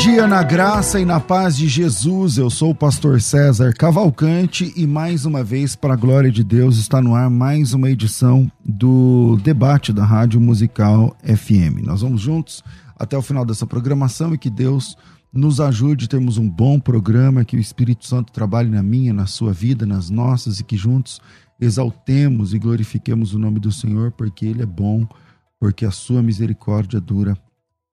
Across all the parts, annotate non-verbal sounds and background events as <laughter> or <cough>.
Dia na graça e na paz de Jesus. Eu sou o pastor César Cavalcante e mais uma vez, para a glória de Deus, está no ar mais uma edição do debate da Rádio Musical FM. Nós vamos juntos até o final dessa programação e que Deus nos ajude a termos um bom programa, que o Espírito Santo trabalhe na minha, na sua vida, nas nossas e que juntos exaltemos e glorifiquemos o nome do Senhor, porque Ele é bom, porque a sua misericórdia dura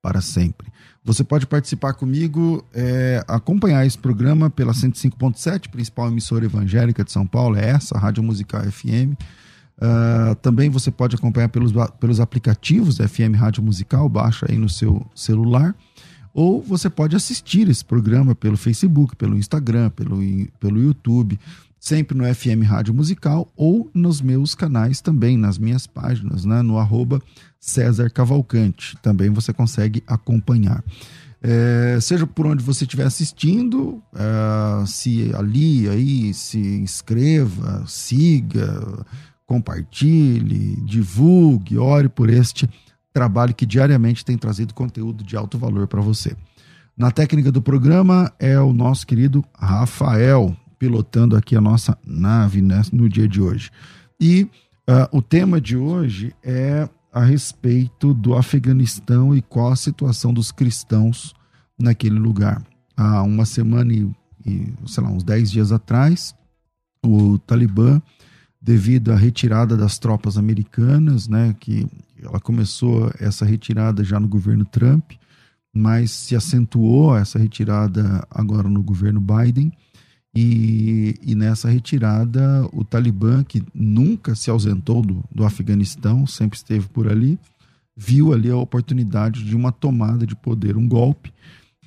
para sempre. Você pode participar comigo, é, acompanhar esse programa pela 105.7, principal emissora evangélica de São Paulo, é essa, a Rádio Musical FM. Uh, também você pode acompanhar pelos, pelos aplicativos FM Rádio Musical, baixa aí no seu celular. Ou você pode assistir esse programa pelo Facebook, pelo Instagram, pelo, pelo YouTube sempre no FM Rádio Musical ou nos meus canais também, nas minhas páginas, né? no arroba César Cavalcante. Também você consegue acompanhar. É, seja por onde você estiver assistindo, é, se ali, aí, se inscreva, siga, compartilhe, divulgue, ore por este trabalho que diariamente tem trazido conteúdo de alto valor para você. Na técnica do programa é o nosso querido Rafael pilotando aqui a nossa nave né, no dia de hoje. E uh, o tema de hoje é a respeito do Afeganistão e qual a situação dos cristãos naquele lugar. Há uma semana e, e sei lá, uns 10 dias atrás, o Talibã, devido à retirada das tropas americanas, né, que ela começou essa retirada já no governo Trump, mas se acentuou essa retirada agora no governo Biden, e, e, nessa retirada, o Talibã, que nunca se ausentou do, do Afeganistão, sempre esteve por ali, viu ali a oportunidade de uma tomada de poder, um golpe.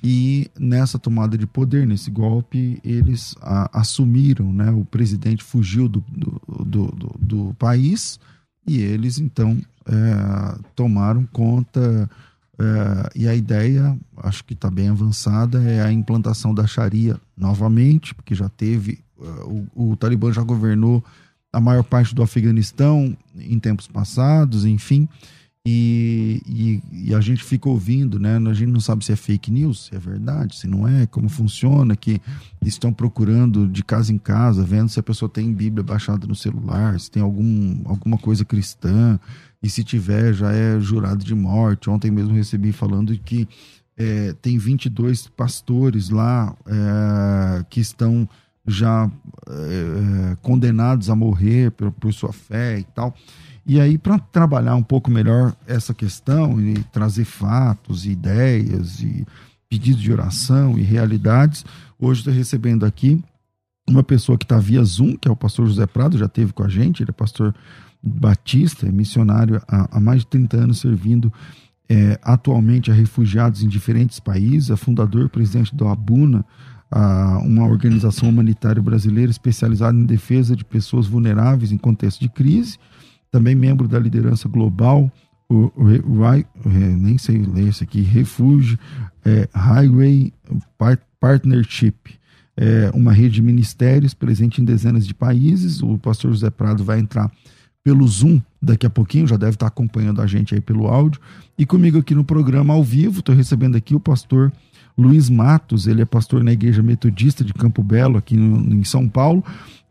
E nessa tomada de poder, nesse golpe, eles a, assumiram, né? O presidente fugiu do, do, do, do país e eles então é, tomaram conta é, e a ideia, acho que está bem avançada, é a implantação da Sharia novamente, porque já teve, uh, o, o Talibã já governou a maior parte do Afeganistão em tempos passados, enfim, e, e, e, a gente fica ouvindo, né? A gente não sabe se é fake news, se é verdade, se não é, como funciona, que estão procurando de casa em casa, vendo se a pessoa tem Bíblia baixada no celular, se tem algum, alguma coisa cristã, e se tiver, já é jurado de morte. Ontem mesmo recebi falando que é, tem 22 pastores lá é, que estão já é, condenados a morrer por, por sua fé e tal. E aí, para trabalhar um pouco melhor essa questão e trazer fatos, ideias e pedidos de oração e realidades, hoje estou recebendo aqui uma pessoa que está via Zoom, que é o pastor José Prado, já teve com a gente, ele é pastor batista, é missionário há, há mais de 30 anos servindo é, atualmente a refugiados em diferentes países, é fundador presidente do Abuna, a, uma organização humanitária brasileira especializada em defesa de pessoas vulneráveis em contexto de crise, também membro da liderança global, o, o, o é, nem sei ler isso aqui, Refúgio é, Highway Partnership, é uma rede de ministérios presente em dezenas de países. O pastor José Prado vai entrar pelo Zoom daqui a pouquinho, já deve estar acompanhando a gente aí pelo áudio. E comigo aqui no programa ao vivo, estou recebendo aqui o pastor Luiz Matos, ele é pastor na Igreja Metodista de Campo Belo, aqui no, em São Paulo.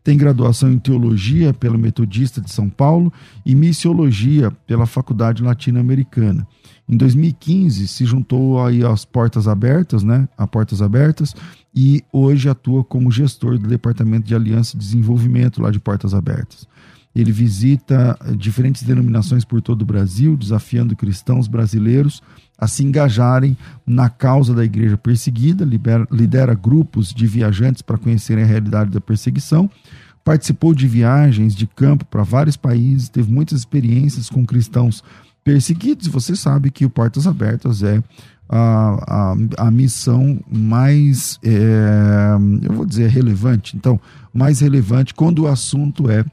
Tem graduação em teologia pela Metodista de São Paulo e missiologia pela Faculdade Latino-Americana. Em 2015 se juntou aí às Portas Abertas, né? A Portas Abertas e hoje atua como gestor do Departamento de Aliança e Desenvolvimento lá de Portas Abertas. Ele visita diferentes denominações por todo o Brasil, desafiando cristãos brasileiros a se engajarem na causa da igreja perseguida, lidera, lidera grupos de viajantes para conhecerem a realidade da perseguição, participou de viagens de campo para vários países, teve muitas experiências com cristãos perseguidos. Você sabe que o Portas Abertas é a, a, a missão mais, é, eu vou dizer, relevante. Então, mais relevante quando o assunto é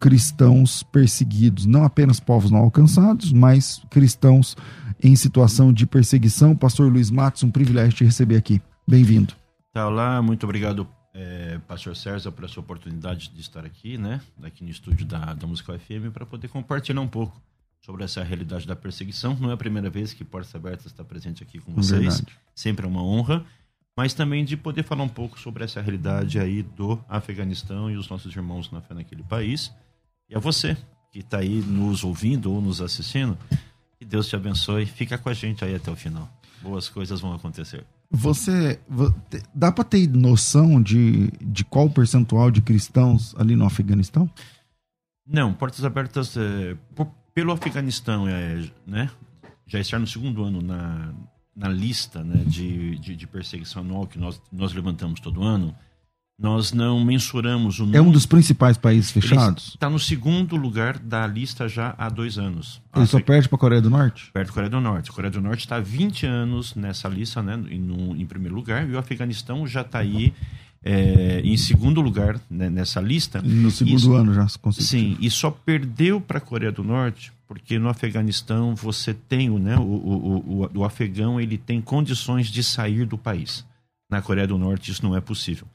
cristãos perseguidos, não apenas povos não alcançados, mas cristãos em situação de perseguição. Pastor Luiz Matos, um privilégio te receber aqui. Bem-vindo. Tá, olá, muito obrigado, é, Pastor César, por essa oportunidade de estar aqui, né, aqui no estúdio da, da Musical FM, para poder compartilhar um pouco sobre essa realidade da perseguição. Não é a primeira vez que Portas Abertas está presente aqui com vocês, Verdade. sempre é uma honra, mas também de poder falar um pouco sobre essa realidade aí do Afeganistão e os nossos irmãos na fé naquele país. E a você que está aí nos ouvindo ou nos assistindo, que Deus te abençoe. Fica com a gente aí até o final. Boas coisas vão acontecer. Você dá para ter noção de, de qual percentual de cristãos ali no Afeganistão? Não, Portas Abertas é, por, pelo Afeganistão é, né, já estar no segundo ano na, na lista né, de, de, de perseguição anual que nós, nós levantamos todo ano nós não mensuramos o número. É um dos principais países fechados? Está no segundo lugar da lista já há dois anos. Ele só perde para a Coreia do Norte? Perde a Coreia do Norte. A Coreia do Norte está há 20 anos nessa lista, né, em, em primeiro lugar, e o Afeganistão já está aí é, em segundo lugar né, nessa lista. No segundo ano já. Sim, e só perdeu para a Coreia do Norte porque no Afeganistão você tem né, o, o, o, o afegão ele tem condições de sair do país. Na Coreia do Norte isso não é possível.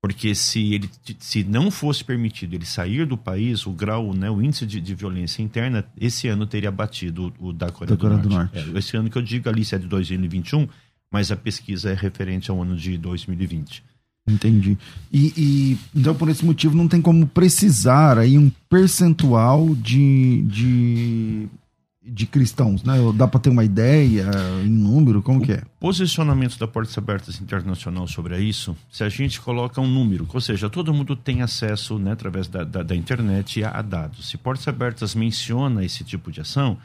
Porque se ele se não fosse permitido ele sair do país, o grau, né, o índice de, de violência interna, esse ano teria batido o, o da Coreia, da Coreia do, Norte. Do Norte. É, esse ano que eu digo ali, se é de 2021, mas a pesquisa é referente ao ano de 2020. Entendi. E, e, então por esse motivo não tem como precisar aí um percentual de, de de cristãos, né? Dá para ter uma ideia em número? Como o que é? Posicionamento da Portas Abertas Internacional sobre isso, se a gente coloca um número, ou seja, todo mundo tem acesso, né, através da, da, da internet a, a, dados. Se Portas Abertas menciona esse tipo de ação,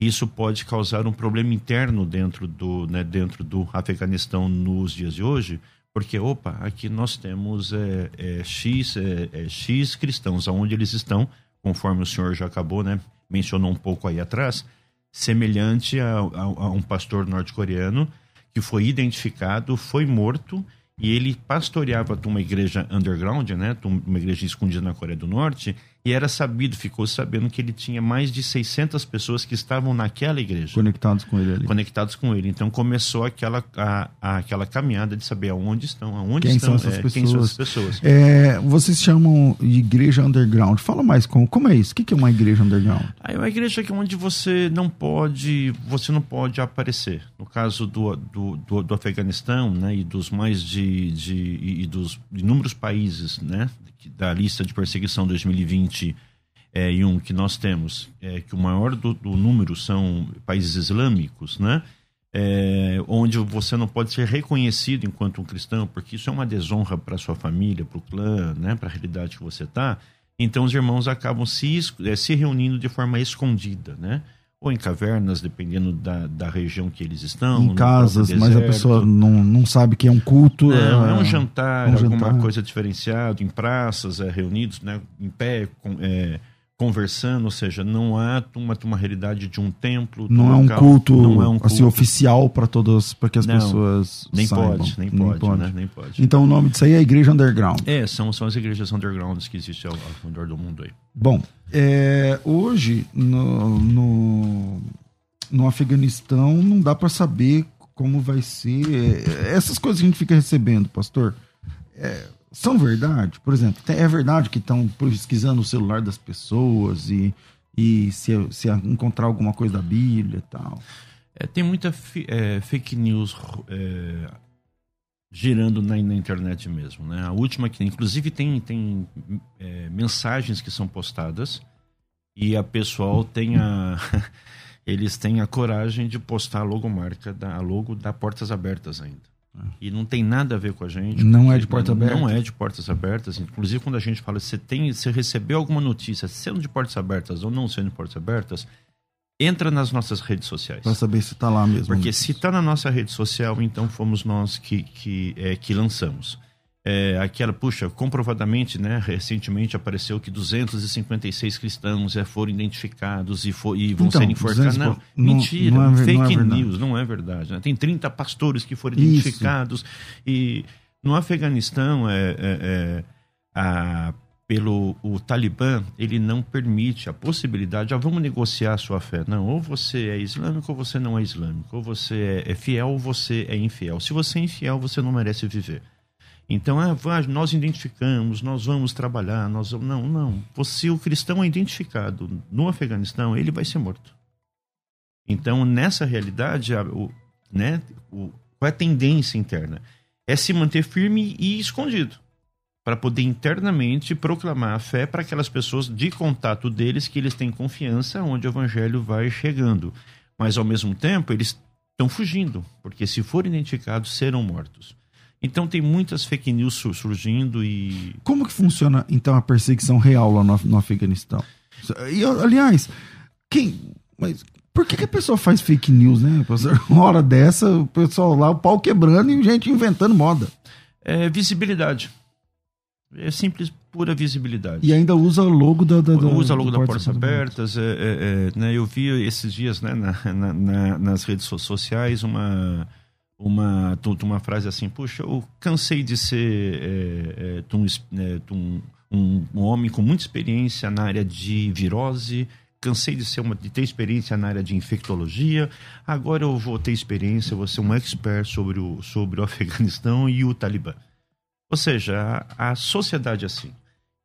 isso pode causar um problema interno dentro do, né, dentro do Afeganistão nos dias de hoje, porque, opa, aqui nós temos é, é, X, é, é X cristãos, aonde eles estão, conforme o senhor já acabou, né? Mencionou um pouco aí atrás, semelhante a, a, a um pastor norte-coreano que foi identificado, foi morto e ele pastoreava uma igreja underground, né, uma igreja escondida na Coreia do Norte, e era sabido, ficou sabendo que ele tinha mais de 600 pessoas que estavam naquela igreja. Conectados com ele ali. Conectados com ele. Então começou aquela, a, a, aquela caminhada de saber aonde estão, aonde quem estão, são essas é, pessoas. quem são essas pessoas. É, vocês chamam de igreja underground. Fala mais como, como é isso? O que é uma igreja underground? é uma igreja que onde você não pode, você não pode aparecer. No caso do, do, do, do Afeganistão, né, e dos mais de, de e dos inúmeros países, né, da lista de perseguição 2020 é, e um que nós temos, é, que o maior do, do número são países islâmicos, né? É, onde você não pode ser reconhecido enquanto um cristão, porque isso é uma desonra para sua família, para o clã, né, para a realidade que você está. Então os irmãos acabam se, é, se reunindo de forma escondida, né? Ou em cavernas, dependendo da, da região que eles estão. Em casas, mas a pessoa não, não sabe que é um culto. Não, é, é um jantar, é um alguma jantar. coisa diferenciada, em praças, é, reunidos né, em pé, com, é, conversando, ou seja, não há uma, uma realidade de um templo. Não, é um, local, culto, não é um culto assim oficial para todas, para que as não, pessoas nem saibam. pode, nem, nem pode, pode. Né? nem pode. Então o nome disso aí é Igreja Underground. É, são, são as igrejas undergrounds que existem ao, ao redor do mundo aí. Bom, é, hoje no, no, no Afeganistão não dá para saber como vai ser é, essas coisas que a gente fica recebendo, pastor. É, são verdade? Por exemplo, é verdade que estão pesquisando o celular das pessoas e, e se, se encontrar alguma coisa da Bíblia e tal? É, tem muita é, fake news é, girando na, na, internet mesmo. Né? A última que inclusive tem, tem é, mensagens que são postadas e a pessoal tem a. <laughs> eles têm a coragem de postar a logomarca, da, a logo da Portas Abertas ainda. E não tem nada a ver com a gente. Não é de portas abertas? Não é de portas abertas. Inclusive, quando a gente fala, você tem, você recebeu alguma notícia, sendo de portas abertas ou não sendo de portas abertas, entra nas nossas redes sociais. Para saber se está lá mesmo. Porque se está na nossa rede social, então fomos nós que, que, é, que lançamos. É, aquela, puxa, comprovadamente, né, recentemente apareceu que 256 cristãos é, foram identificados e, for, e vão Então, ser enforcados. 200 Não, não- mentira, não é fake não é news, não é verdade. né? Tem 30 pastores que foram Isso. identificados e no Afeganistão é, é- é, a- pelo o Talibã ele não permite a possibilidade, ah, vamos negociar a sua fé. Não, ou você é islâmico ou você não é islâmico, ou você é fiel ou você é infiel. Se você é infiel, você não merece viver. Então, ah, nós identificamos, nós vamos trabalhar, nós vamos... Não, não. Se o cristão é identificado no Afeganistão, ele vai ser morto. Então, nessa realidade, o, né, o, qual é a tendência interna? É se manter firme e escondido, para poder internamente proclamar a fé para aquelas pessoas de contato deles que eles têm confiança onde o evangelho vai chegando. Mas, ao mesmo tempo, eles estão fugindo, porque se forem identificados, serão mortos. Então, tem muitas fake news sur- surgindo e Como que funciona, então, a perseguição real lá no, no Afeganistão? E, aliás, quem. Mas por que, que a pessoa faz fake news, né? <laughs> Uma hora dessa, o pessoal lá, o pau quebrando e gente inventando moda. é visibilidade. É simples, pura visibilidade. E ainda usa o logo da. da, da usa logo da Portas Portas Abertas. é, é, é, né, eu vi esses dias né, na, na- na- nas redes so- sociais uma, uma, uma frase assim: Puxa, eu cansei de ser é, é, tu um, es- né, tu um, um- um homem com muita experiência na área de virose. Cansei de, ser uma, de ter experiência na área de infectologia. Agora eu vou ter experiência, vou ser um expert sobre o, sobre o <laughs> Afeganistão e o Talibã. Ou seja, a, a sociedade é assim.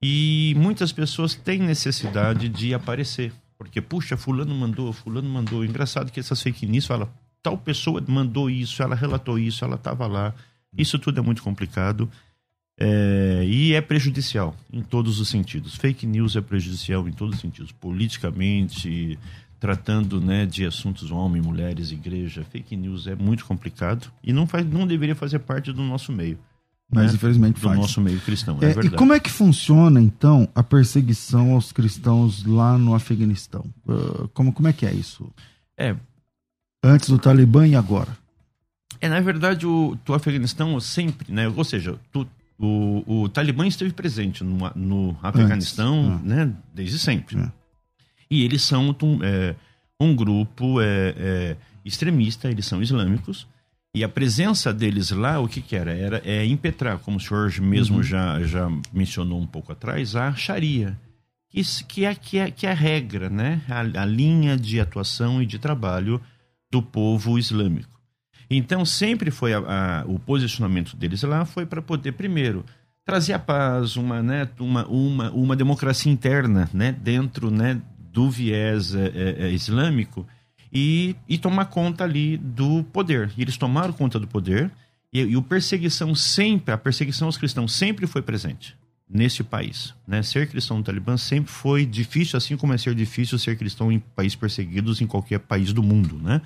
E muitas pessoas têm necessidade de aparecer. Porque, puxa, fulano mandou, fulano mandou. Engraçado que essas fake news falam, tal pessoa mandou isso, ela relatou isso, ela estava lá. Isso tudo é muito complicado. é, e é prejudicial em todos os sentidos. Fake news é prejudicial em todos os sentidos. Politicamente, tratando né, de assuntos homem, mulheres, igreja. Fake news é muito complicado e não, faz, não deveria fazer parte do nosso meio. Mas né? infelizmente do faz. nosso meio cristão. É, É, e verdade. como é que funciona, então, a perseguição aos cristãos lá no Afeganistão? Ah, como, como é que é isso? É, Antes do Talibã e agora? É, na verdade, o, o Afeganistão sempre, né? Ou seja, tu- o, o Talibã esteve presente no, no Afeganistão, Antes, né? Desde sempre. É. E eles são um, é, um grupo é, é, extremista, eles são islâmicos. E a presença deles lá, o que que era? Era é, impetrar, como o senhor mesmo já, já mencionou um pouco atrás, a Sharia. Isso, que, é, que, é, que é a regra, né? A, a linha de atuação e de trabalho do povo islâmico. Então, sempre foi a- a- o posicionamento deles lá foi para poder, primeiro, trazer a paz, uma, né, uma, uma, uma democracia interna né, dentro né, do viés é, é, é, islâmico e, e tomar conta ali do poder. E eles tomaram conta do poder e, e o perseguição sempre, a perseguição aos cristãos sempre foi presente nesse país. Né? Ser cristão no Talibã sempre foi difícil, assim como é ser difícil ser cristão em países perseguidos em qualquer país do mundo. Né?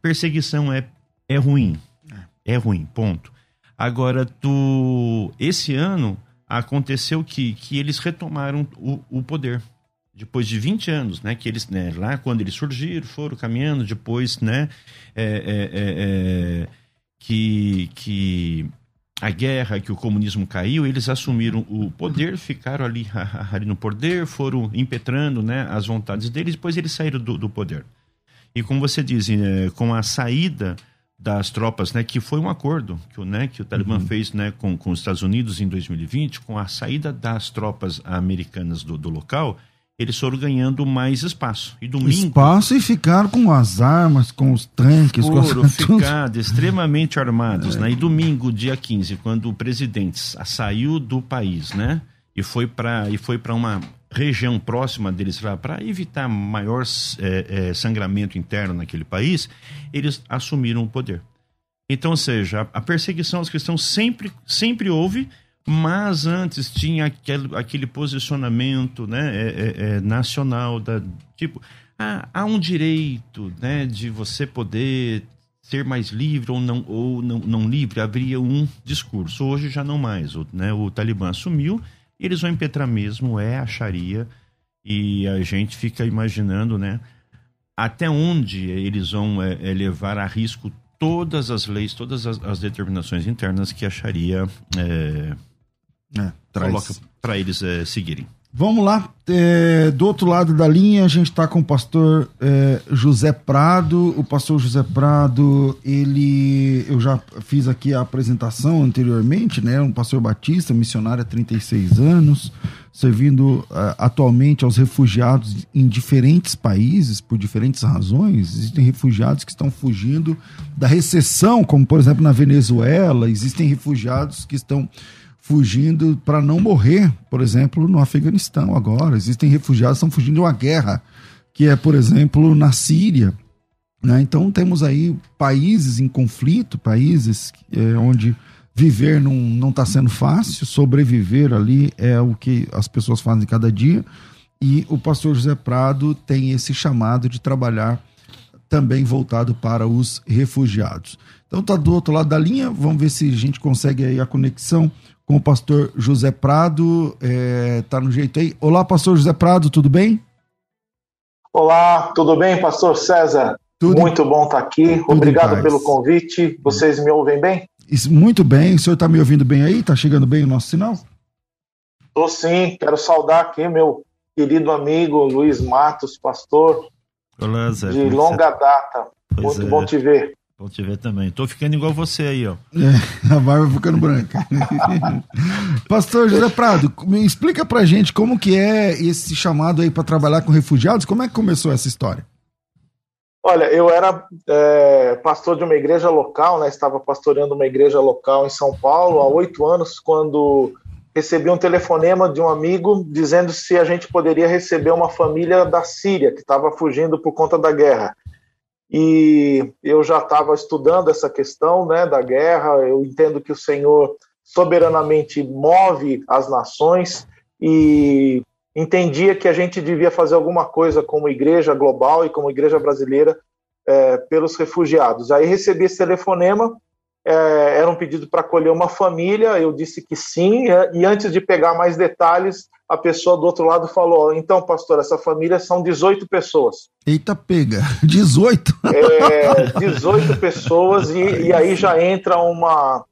Perseguição é, é ruim. É ruim, ponto. Agora, tu, esse ano aconteceu que, que eles retomaram o, o poder. Depois de 20 anos, né? Que eles, né, lá quando eles surgiram, foram caminhando, depois, né? é, é, é, é, que, que a guerra, que o comunismo caiu, eles assumiram o poder, ficaram ali, <laughs> ali no poder, foram impetrando né, as vontades deles, depois eles saíram do, do poder. E como você diz, eh, com a saída das tropas, né, que foi um acordo que, o- né, que o Talibã fez né, com, com os Estados Unidos em 2020, com a saída das tropas americanas do, do local, eles foram ganhando mais espaço. E domingo Espaço e ficaram com as armas, com os tanques, com foram as... <laughs> tudo. ficado extremamente armados, né? E domingo, dia 15, quando o presidente sa- saiu do país, né? E foi para e foi para uma região próxima deles para evitar maior é, é, sangramento interno naquele país, eles assumiram o poder. Então, ou seja, a, a perseguição aos cristãos sempre sempre houve, mas antes tinha aquele, aquele posicionamento né, é, é, é, nacional da tipo ah, há um direito né, de você poder ser mais livre ou não ou não, não livre havia um discurso. Hoje já não mais. O, né, o Talibã assumiu, eles vão impetrar mesmo é a Sharia e a gente fica imaginando, né? Até onde eles vão é, é levar a risco todas as leis, todas as, as determinações internas que a é, é, coloca para eles é, seguirem. Vamos lá. É, do outro lado da linha, a gente está com o pastor é, José Prado. O pastor José Prado, ele. Eu já fiz aqui a apresentação anteriormente, né? Um pastor batista, missionário há 36 anos, servindo uh, atualmente aos refugiados em diferentes países, por diferentes razões. Existem refugiados que estão fugindo da recessão, como por exemplo na Venezuela, existem refugiados que estão fugindo para não morrer, por exemplo, no Afeganistão agora. Existem refugiados que estão fugindo de uma guerra, que é, por exemplo, na Síria. Né? Então temos aí países em conflito, países é, onde viver não está sendo fácil, sobreviver ali é o que as pessoas fazem cada dia. E o pastor José Prado tem esse chamado de trabalhar também voltado para os refugiados. Então tá do outro lado da linha, vamos ver se a gente consegue aí a conexão com o pastor José Prado. É, tá no jeito aí. Olá, pastor José Prado, tudo bem? Olá, tudo bem, pastor César? Tudo Muito bom estar tá aqui. Tudo Obrigado pelo convite. Vocês me ouvem bem? Muito bem. O senhor está me ouvindo bem aí? Está chegando bem o nosso sinal? Estou sim. Quero saudar aqui meu querido amigo Luiz Matos, pastor. Olá, Zé. De longa data. Pois Muito é. bom te ver. Bom te ver também. Tô ficando igual você aí, ó. É, a barba ficando branca. <laughs> Pastor José Prado, me explica pra gente como que é esse chamado aí para trabalhar com refugiados. Como é que começou essa história? Olha, eu era é, pastor de uma igreja local, né? Estava pastoreando uma igreja local em São Paulo há oito anos, quando recebi um telefonema de um amigo dizendo se a gente poderia receber uma família da Síria que estava fugindo por conta da guerra e eu já estava estudando essa questão né, da guerra. Eu entendo que o Senhor soberanamente move as nações e entendia que a gente devia fazer alguma coisa como igreja global e como igreja brasileira é, pelos refugiados. Aí recebi esse telefonema é, era um pedido para acolher uma família, eu disse que sim, é, e antes de pegar mais detalhes, a pessoa do outro lado falou: então, pastor, essa família são 18 pessoas. Eita, pega, <laughs> 18? É, 18 pessoas, e, e aí já entra uma,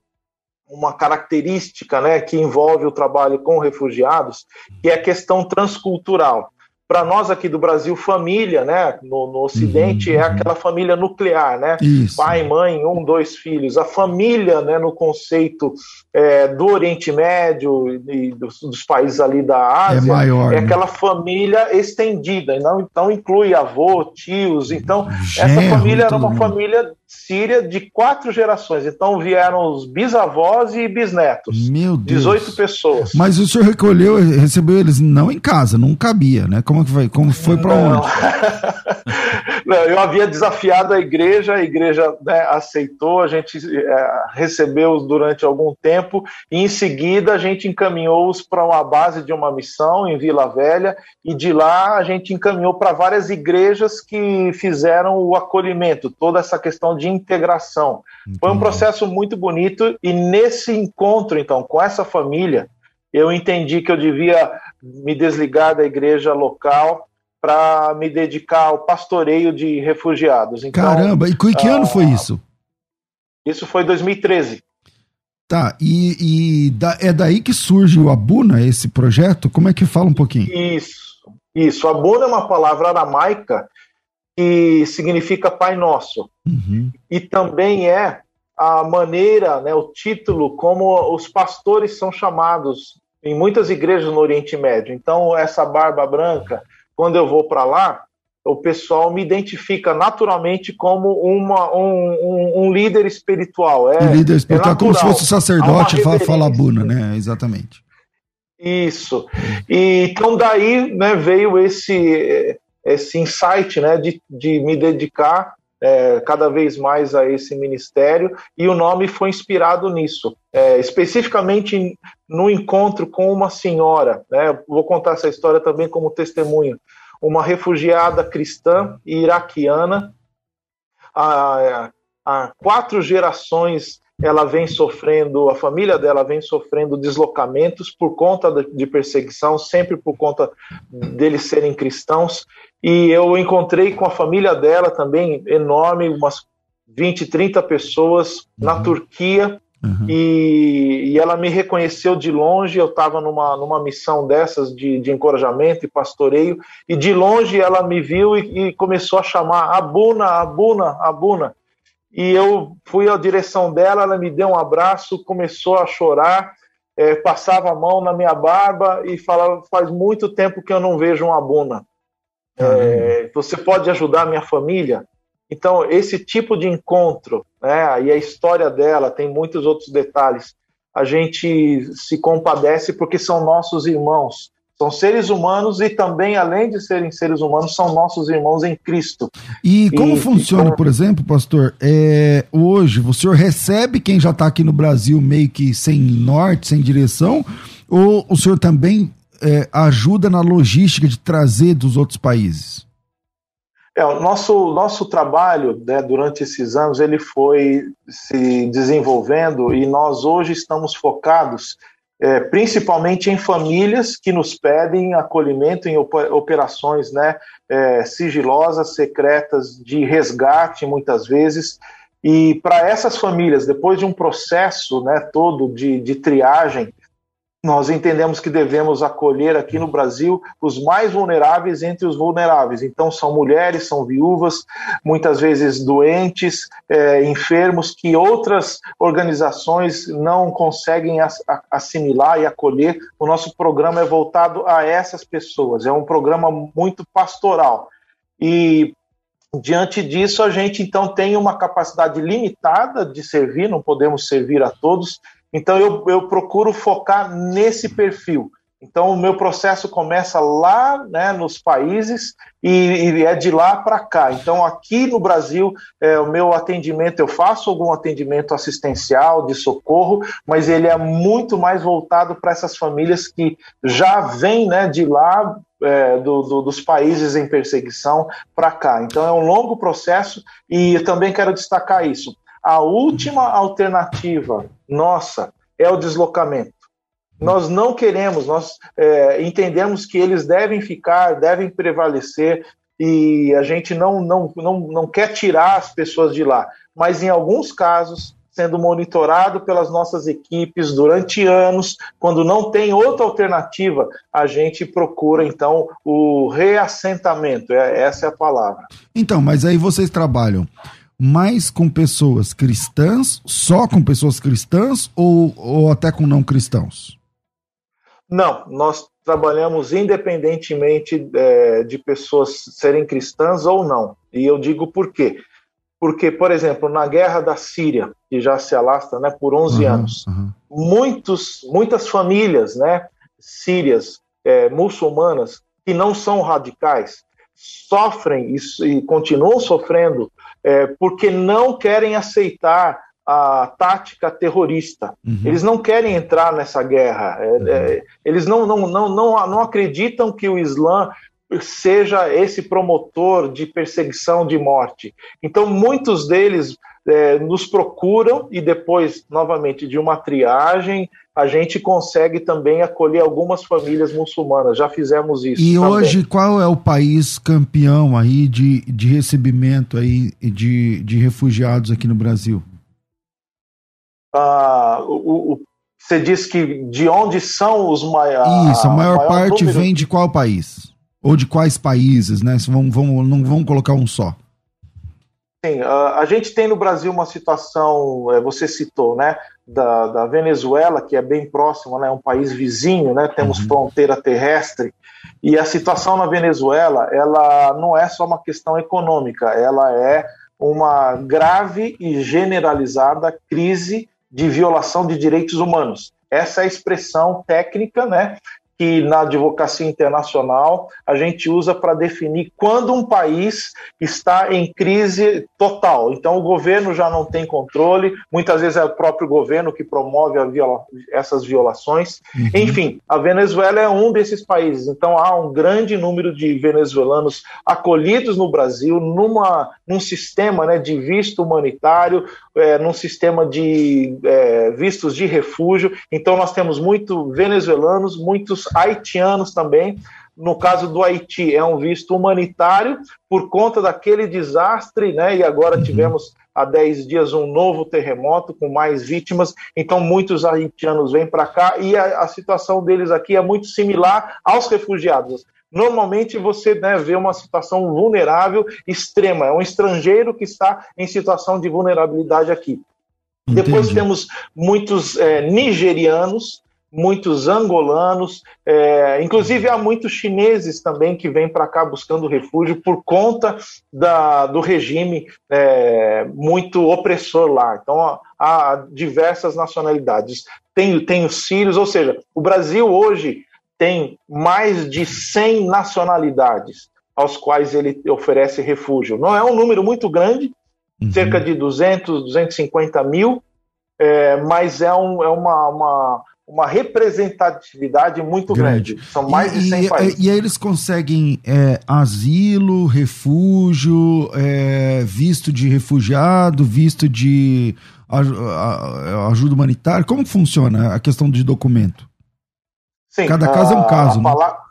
uma característica né, que envolve o trabalho com refugiados, que é a questão transcultural para nós aqui do Brasil, família, né, no, no Ocidente, uhum. é aquela família nuclear, né? Isso. Pai, mãe, um, dois filhos. A família, né, no conceito é, do Oriente Médio e dos, dos, países ali da é Ásia, é, maior, é né? aquela família estendida, não, então inclui avô, tios. Então, Genro, essa família era uma família síria de quatro gerações. Então vieram os bisavós e bisnetos. Meu Deus. 18 pessoas. Mas o senhor recolheu, recebeu eles não em casa, não cabia, né? Como que foi? Como foi para onde? <laughs> não, eu havia desafiado a igreja, a igreja né, aceitou, a gente é, recebeu-os durante algum tempo e em seguida a gente encaminhou-os para uma base de uma missão em Vila Velha e de lá a gente encaminhou para várias igrejas que fizeram o acolhimento, toda essa questão de de integração. Entendi. Foi um processo muito bonito e nesse encontro, então, com essa família, eu entendi que eu devia me desligar da igreja local para me dedicar ao pastoreio de refugiados. Então, Caramba, e que ano foi ah, isso? Isso foi 2013. Tá, e, e da, é daí que surge o Abuna, esse projeto? Como é que fala um pouquinho? Isso, isso. Abuna é uma palavra aramaica que significa Pai Nosso. Uhum. E também é a maneira, né, o título como os pastores são chamados em muitas igrejas no Oriente Médio. Então, essa barba branca, quando eu vou para lá, o pessoal me identifica naturalmente como uma, um, um, um líder espiritual. É, um líder espiritual, é, é como se fosse sacerdote fala, fala Buna, né? Exatamente. Isso. E, então daí né, veio esse esse insight né, de, de me dedicar é, cada vez mais a esse ministério e o nome foi inspirado nisso, é, especificamente no encontro com uma senhora. Né, vou contar essa história também como testemunho. Uma refugiada cristã iraquiana, a, há quatro gerações ela vem sofrendo, a família dela vem sofrendo deslocamentos por conta de perseguição, sempre por conta deles serem cristãos. E eu encontrei com a família dela também, enorme, umas 20, 30 pessoas uhum. na Turquia. Uhum. E, e, ela me reconheceu de longe. Eu estava numa, numa missão dessas de, de encorajamento e pastoreio, e de longe ela me viu e, e começou a chamar Abuna, Abuna, Abuna e eu fui à direção dela, ela me deu um abraço, começou a chorar, é, passava a mão na minha barba e falava: faz muito tempo que eu não vejo uma abuna. É, você pode ajudar a minha família? Então, esse tipo de encontro, né, e a história dela tem muitos outros detalhes, a gente se compadece porque são nossos irmãos. São seres humanos e também, além de serem seres humanos, são nossos irmãos em Cristo. E como e, funciona, e por exemplo, pastor? É, hoje, o senhor recebe quem já está aqui no Brasil meio que sem norte, sem direção, ou o senhor também é, ajuda na logística de trazer dos outros países? É, o nosso, nosso trabalho né, durante esses anos ele foi se desenvolvendo e nós hoje estamos focados é, principalmente em famílias que nos pedem acolhimento em operações né, é, sigilosas, secretas, de resgate, muitas vezes. E para essas famílias, depois de um processo né, todo de, de triagem, nós entendemos que devemos acolher aqui no Brasil os mais vulneráveis entre os vulneráveis. Então, são mulheres, são viúvas, muitas vezes doentes, é, enfermos, que outras organizações não conseguem assimilar e acolher. O nosso programa é voltado a essas pessoas, é um programa muito pastoral. E Diante disso, a gente então tem uma capacidade limitada de servir, não podemos servir a todos, então eu, eu procuro focar nesse perfil. Então o meu processo começa lá né, nos países e, e é de lá para cá. Então aqui no Brasil é, o meu atendimento eu faço algum atendimento assistencial de socorro, mas ele é muito mais voltado para essas famílias que já vêm né, de lá é, do, do, dos países em perseguição para cá. Então é um longo processo e também quero destacar isso. A última alternativa nossa é o deslocamento. Nós não queremos, nós é, entendemos que eles devem ficar, devem prevalecer e a gente não, não, não, não quer tirar as pessoas de lá. Mas em alguns casos, sendo monitorado pelas nossas equipes durante anos. Quando não tem outra alternativa, a gente procura então o reassentamento. É, essa é a palavra. Então, mas aí vocês trabalham mais com pessoas cristãs, só com pessoas cristãs ou, ou até com não cristãos? Não, nós trabalhamos independentemente é, de pessoas serem cristãs ou não. E eu digo por quê? Porque, por exemplo, na guerra da Síria, que já se alastra né, por 11 uhum, anos, uhum. Muitos, muitas famílias né, sírias, é, muçulmanas, que não são radicais, sofrem e, e continuam sofrendo é, porque não querem aceitar a tática terrorista. Uhum. Eles não querem entrar nessa guerra. É, uhum. é, eles não, não, não, não, não acreditam que o Islã seja esse promotor de perseguição de morte. Então, muitos deles é, nos procuram e depois, novamente, de uma triagem, a gente consegue também acolher algumas famílias muçulmanas. Já fizemos isso. E também. hoje, qual é o país campeão aí de, de recebimento aí de, de refugiados aqui no Brasil? Ah, o, o, você diz que de onde são os maiores. Isso, a maior, maior parte número... vem de qual país? Ou de quais países, né? Vamos, vamos, não vamos colocar um só. Sim, a gente tem no Brasil uma situação, é, você citou, né, da, da Venezuela, que é bem próxima, né, um país vizinho, né, temos uhum. fronteira terrestre, e a situação na Venezuela, ela não é só uma questão econômica, ela é uma grave e generalizada crise de violação de direitos humanos. Essa é a expressão técnica, né, que na advocacia internacional a gente usa para definir quando um país está em crise total. Então o governo já não tem controle, muitas vezes é o próprio governo que promove viola essas violações. Uhum. Enfim, a Venezuela é um desses países. Então há um grande número de venezuelanos acolhidos no Brasil numa, num sistema né, de visto humanitário, é, num sistema de é, vistos de refúgio. Então nós temos muito venezuelanos, muitos haitianos também. No caso do Haiti, é um visto humanitário por conta daquele desastre, né? E agora uhum. tivemos há 10 dias um novo terremoto com mais vítimas, então muitos haitianos vêm para cá e a, a, situação deles aqui é muito similar aos refugiados. Normalmente você né, vê uma situação vulnerável extrema, é um estrangeiro que está em situação de vulnerabilidade aqui. Entendi. Depois temos muitos é, nigerianos muitos angolanos, é, inclusive há muitos chineses também que vêm para cá buscando refúgio por conta da, do regime é, muito opressor lá. Então há, há diversas nacionalidades. Tem, tem os sírios, ou seja, o Brasil hoje tem mais de 100 nacionalidades aos quais ele oferece refúgio. Não é um número muito grande, uhum. cerca de 200, 250 mil, é, mas é, um, é uma, uma uma representatividade muito grande. grande. São mais e, de 100 e, países. E aí eles conseguem é, asilo, refúgio, é, visto de refugiado, visto de ajuda humanitária. Como funciona a questão de documento? Sim, Cada caso é um caso, a, né?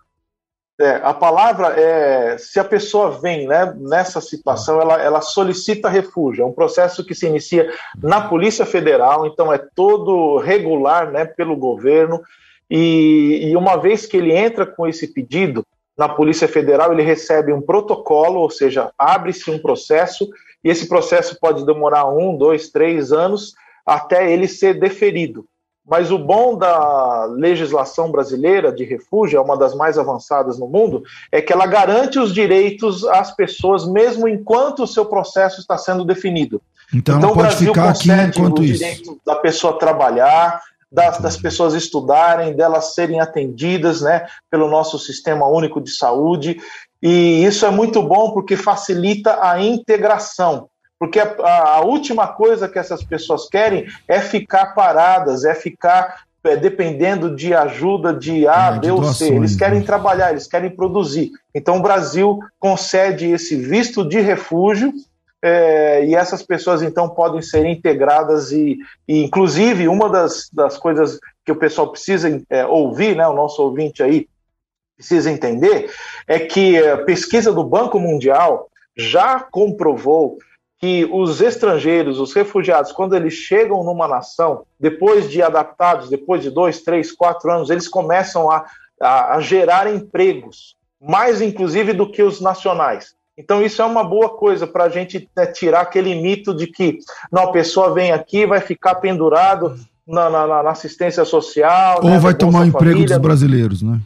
É, a palavra é, se a pessoa vem né, nessa situação, ela, ela solicita refúgio. É um processo que se inicia na Polícia Federal, então é todo regular né, pelo governo. E, e uma vez que ele entra com esse pedido na Polícia Federal, ele recebe um protocolo, ou seja, abre-se um processo, e esse processo pode demorar um, dois, três anos até ele ser deferido. Mas o bom da legislação brasileira de refúgio, é uma das mais avançadas no mundo, é que ela garante os direitos às pessoas, mesmo enquanto o seu processo está sendo definido. Então, então o Brasil concede o direito da pessoa trabalhar, das, das, pessoas estudarem, delas serem atendidas né, pelo nosso sistema único de saúde. E isso é muito bom porque facilita a integração porque a, a, última coisa que essas pessoas querem é ficar paradas, é ficar é, dependendo de ajuda de A, é, B ou C. Eles querem né? trabalhar, eles querem produzir. Então o Brasil concede esse visto de refúgio é, e essas pessoas então podem ser integradas e, e inclusive uma das, das coisas que o pessoal precisa é, ouvir, né, o nosso ouvinte aí precisa entender, é que a pesquisa do Banco Mundial já comprovou que os estrangeiros, os refugiados, quando eles chegam numa nação, depois de adaptados, depois de dois, três, quatro anos, eles começam a, a, a gerar empregos, mais inclusive do que os nacionais. Então, isso é uma boa coisa para a gente né, tirar aquele mito de que não, a pessoa vem aqui vai ficar pendurado na, na, na assistência social. Ou né, vai tomar o emprego dos brasileiros, né?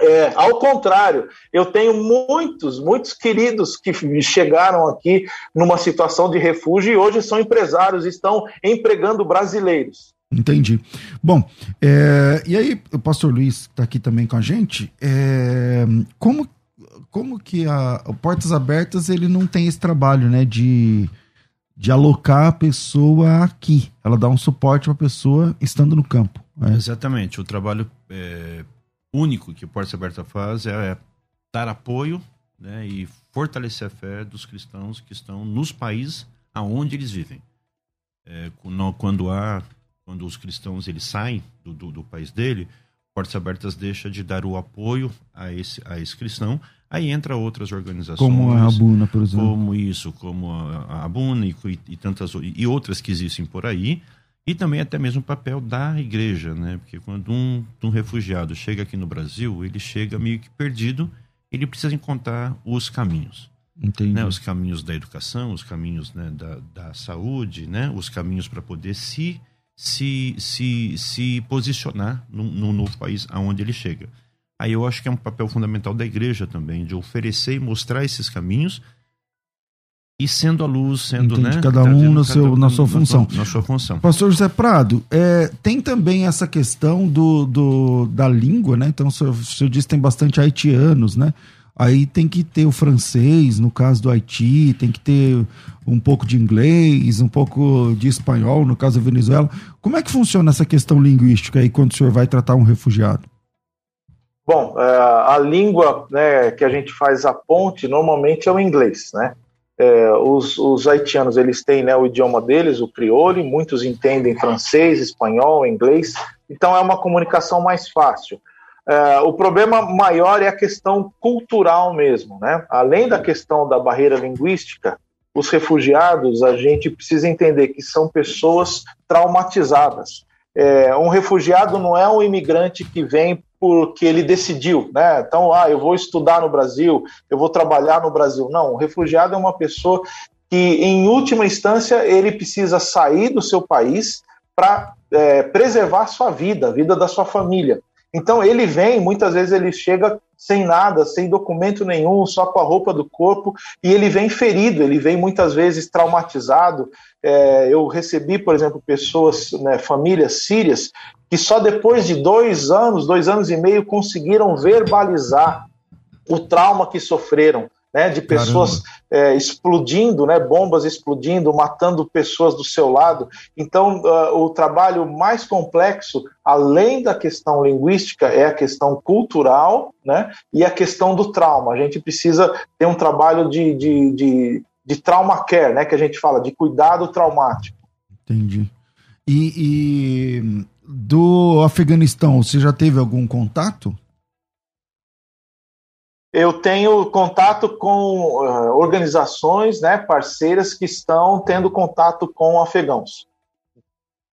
É, ao contrário, eu tenho muitos, muitos queridos que chegaram aqui numa situação de refúgio e hoje são empresários, estão empregando brasileiros. Entendi. Bom, é, e aí o pastor Luiz está aqui também com a gente. É, como, como que a, a Portas Abertas ele não tem esse trabalho né, de, de alocar a pessoa aqui? Ela dá um suporte para a pessoa estando no campo. Né? Exatamente. O trabalho é, único que Porta Aberta faz é, dar apoio né, e fortalecer a fé dos cristãos que estão nos países aonde eles vivem. É, quando há, quando os cristãos eles saem do, do, do, país dele, Portas Abertas deixa de dar o apoio a esse, a esse cristão, aí entra outras organizações. Como a Abuna, por exemplo. Como isso, como a, a Abuna e, e, tantas e outras que existem por aí, e também até mesmo o papel da igreja, né? Porque quando um, um refugiado chega aqui no Brasil, ele chega meio que perdido, ele precisa encontrar os caminhos. Entendi. Né? Os caminhos da educação, os caminhos né, da, da saúde, né? os caminhos para poder se, se, se, se posicionar no, no novo país aonde ele chega. Aí eu acho que é um papel fundamental da igreja também, de oferecer e mostrar esses caminhos e sendo a luz, sendo, Entendi, né? cada um no seu- na sua função. Na sua função. Pastor José Prado, é, tem também essa questão do, do- da língua, né? Então, o senhor, o senhor disse que tem bastante haitianos, né? Aí tem que ter o francês, no caso do Haiti, tem que ter um pouco de inglês, um pouco de espanhol, no caso da Venezuela. Como é que funciona essa questão linguística aí quando o senhor vai tratar um refugiado? Bom, é, a língua né, que a gente faz a ponte normalmente é o inglês, né? É, os, os haitianos eles têm né, o idioma deles, o crioulo, muitos entendem francês, espanhol, inglês, então é uma comunicação mais fácil. É, o problema maior é a questão cultural mesmo, né? Além da questão da barreira linguística, os refugiados a gente precisa entender que são pessoas traumatizadas. É, um refugiado não é um imigrante que vem porque ele decidiu, né? Então, ah, eu vou estudar no Brasil, eu vou trabalhar no Brasil. Não, um refugiado é uma pessoa que, em última instância, ele precisa sair do seu país para é, preservar sua vida, a vida da sua família. Então, ele vem, muitas vezes ele chega sem nada, sem documento nenhum, só com a roupa do corpo, e ele vem ferido, ele vem muitas vezes traumatizado. É, eu recebi, por exemplo, pessoas, né, famílias sírias, que só depois de dois anos, dois anos e meio, conseguiram verbalizar o trauma que sofreram, né, de pessoas é, explodindo, né, bombas explodindo, matando pessoas do seu lado. Então, uh, o trabalho mais complexo, além da questão linguística, é a questão cultural, né, e a questão do trauma. A gente precisa ter um trabalho de, de, de, de trauma care, né, que a gente fala, de cuidado traumático. Entendi. E, e do Afeganistão, você já teve algum contato? Eu tenho contato com uh, organizações, né, parceiras que estão tendo contato com afegãos.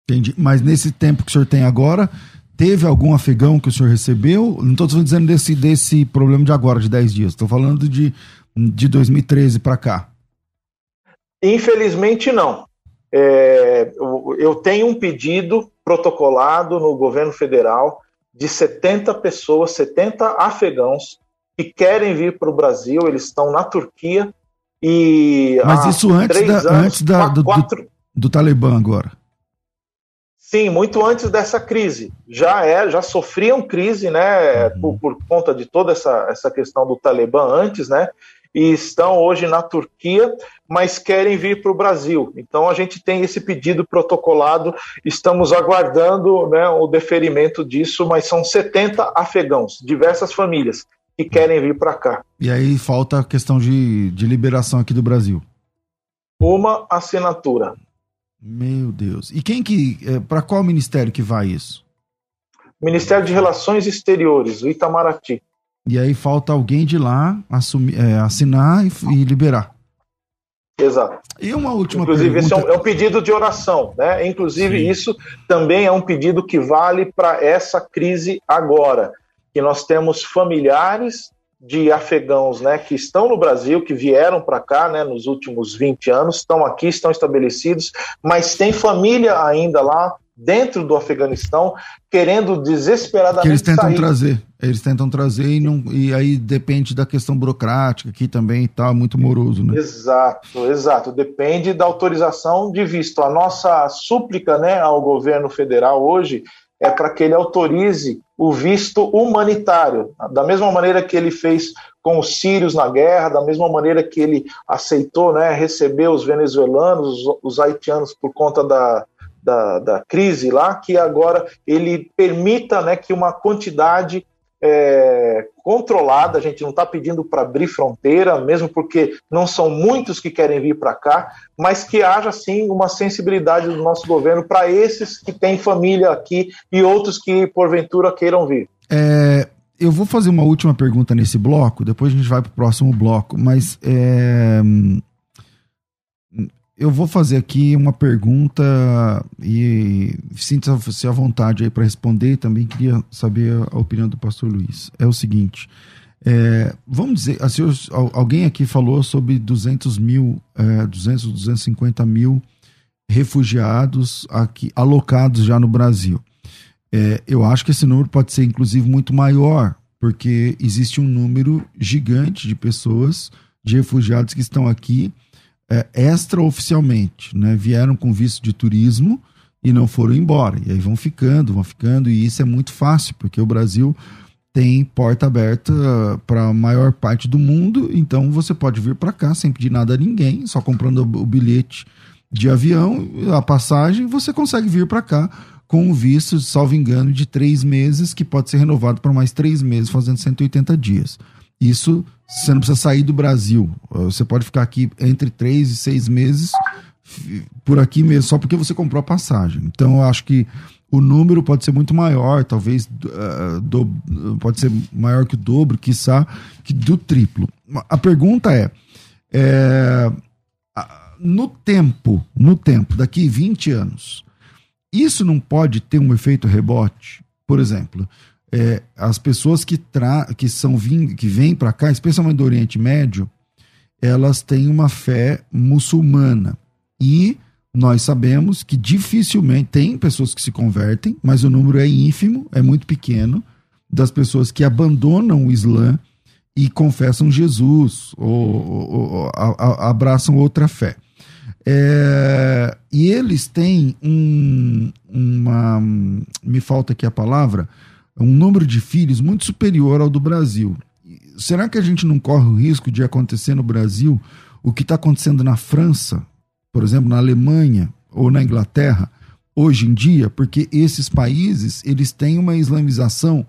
Entendi. Mas nesse tempo que o senhor tem agora, teve algum afegão que o senhor recebeu? Não estou dizendo desse, desse problema de agora, de 10 dias. Estou falando de, de 2013 para cá. Infelizmente, não. É, eu tenho um pedido protocolado no governo federal de 70 pessoas, 70 afegãos que querem vir para o Brasil, eles estão na Turquia e. Mas isso antes, da, anos, antes da, do, quatro... do, do Talibã agora. Sim, muito antes dessa crise. Já é, já sofriam crise, né, uhum. por, por, conta de toda essa, essa questão do Talibã antes, né, e estão hoje na Turquia, mas querem vir para o Brasil. Então a gente tem esse pedido protocolado, estamos aguardando né, o deferimento disso, mas são 70 afegãos, diversas famílias, que querem vir para cá. E aí falta a questão de, de liberação aqui do Brasil. Uma assinatura. Meu Deus. E quem que. É, para qual ministério que vai isso? Ministério de Relações Exteriores, o Itamaraty. E aí falta alguém de lá assumir, é, assinar e, e, liberar. Exato. E uma última Inclusive, pergunta. esse é um, é um, pedido de oração, né? Inclusive, Sim. isso também é um pedido que vale para essa crise agora. Que nós temos familiares de afegãos né, que estão no Brasil, que vieram para cá né, nos últimos 20 anos, estão aqui, estão estabelecidos, mas tem família ainda lá dentro do Afeganistão querendo desesperadamente que eles tentam sair. trazer eles tentam trazer e, não, e aí depende da questão burocrática aqui também e tal, muito moroso, né? Exato, exato. Depende da autorização de visto. A nossa súplica né, ao governo federal hoje é para que ele autorize o visto humanitário, da mesma maneira que ele fez com os sírios na guerra, da mesma maneira que ele aceitou né, receber os venezuelanos, os, os haitianos por conta da, da, da, crise lá, que agora ele permita né, que uma quantidade é, controlada, a gente não está pedindo para abrir fronteira, mesmo porque não são muitos que querem vir para cá, mas que haja sim uma sensibilidade do nosso governo para esses que têm família aqui e outros que porventura queiram vir. É, eu vou fazer uma última pergunta nesse bloco, depois a gente vai para o próximo bloco, mas é, eu vou fazer aqui uma pergunta e sinta-se à vontade aí para responder. Também queria saber a opinião do pastor Luiz. É o seguinte: é, vamos dizer, alguém aqui falou sobre 200 mil, é, 200, 250 mil refugiados aqui alocados já no Brasil. É, eu acho que esse número pode ser inclusive muito maior, porque existe um número gigante de pessoas, de refugiados que estão aqui é, extraoficialmente, né? Vieram com visto de turismo e não foram embora. E aí vão ficando, vão ficando, e isso é muito fácil, porque o Brasil tem porta aberta para a maior parte do mundo, então você pode vir para cá sem pedir nada a ninguém, só comprando o bilhete de avião, a passagem, você consegue vir para cá com um visto, salvo engano, de três meses, que pode ser renovado por mais três meses, fazendo 180 dias. Isso você não precisa sair do Brasil. Você pode ficar aqui entre três e seis meses por aqui mesmo, só porque você comprou a passagem. Então, eu acho que o número pode ser muito maior, talvez uh, do, pode ser maior que o dobro, quiçá, que do triplo. A pergunta é, é no tempo, no tempo, daqui 20 anos, isso não pode ter um efeito rebote? Por exemplo, é, as pessoas que, tra que são vim que vêm para cá, especialmente do Oriente Médio, elas têm uma fé muçulmana. E nós sabemos que dificilmente tem pessoas que se convertem, mas o número é ínfimo, é muito pequeno, das pessoas que abandonam o Islã e confessam Jesus ou, ou, ou a, a, abraçam outra fé. É, e eles têm um, uma. Me falta aqui a palavra um número de filhos muito superior ao do Brasil. Será que a gente não corre o risco de acontecer no Brasil o que está acontecendo na França, por exemplo, na Alemanha ou na Inglaterra, hoje em dia? Porque esses países eles têm uma islamização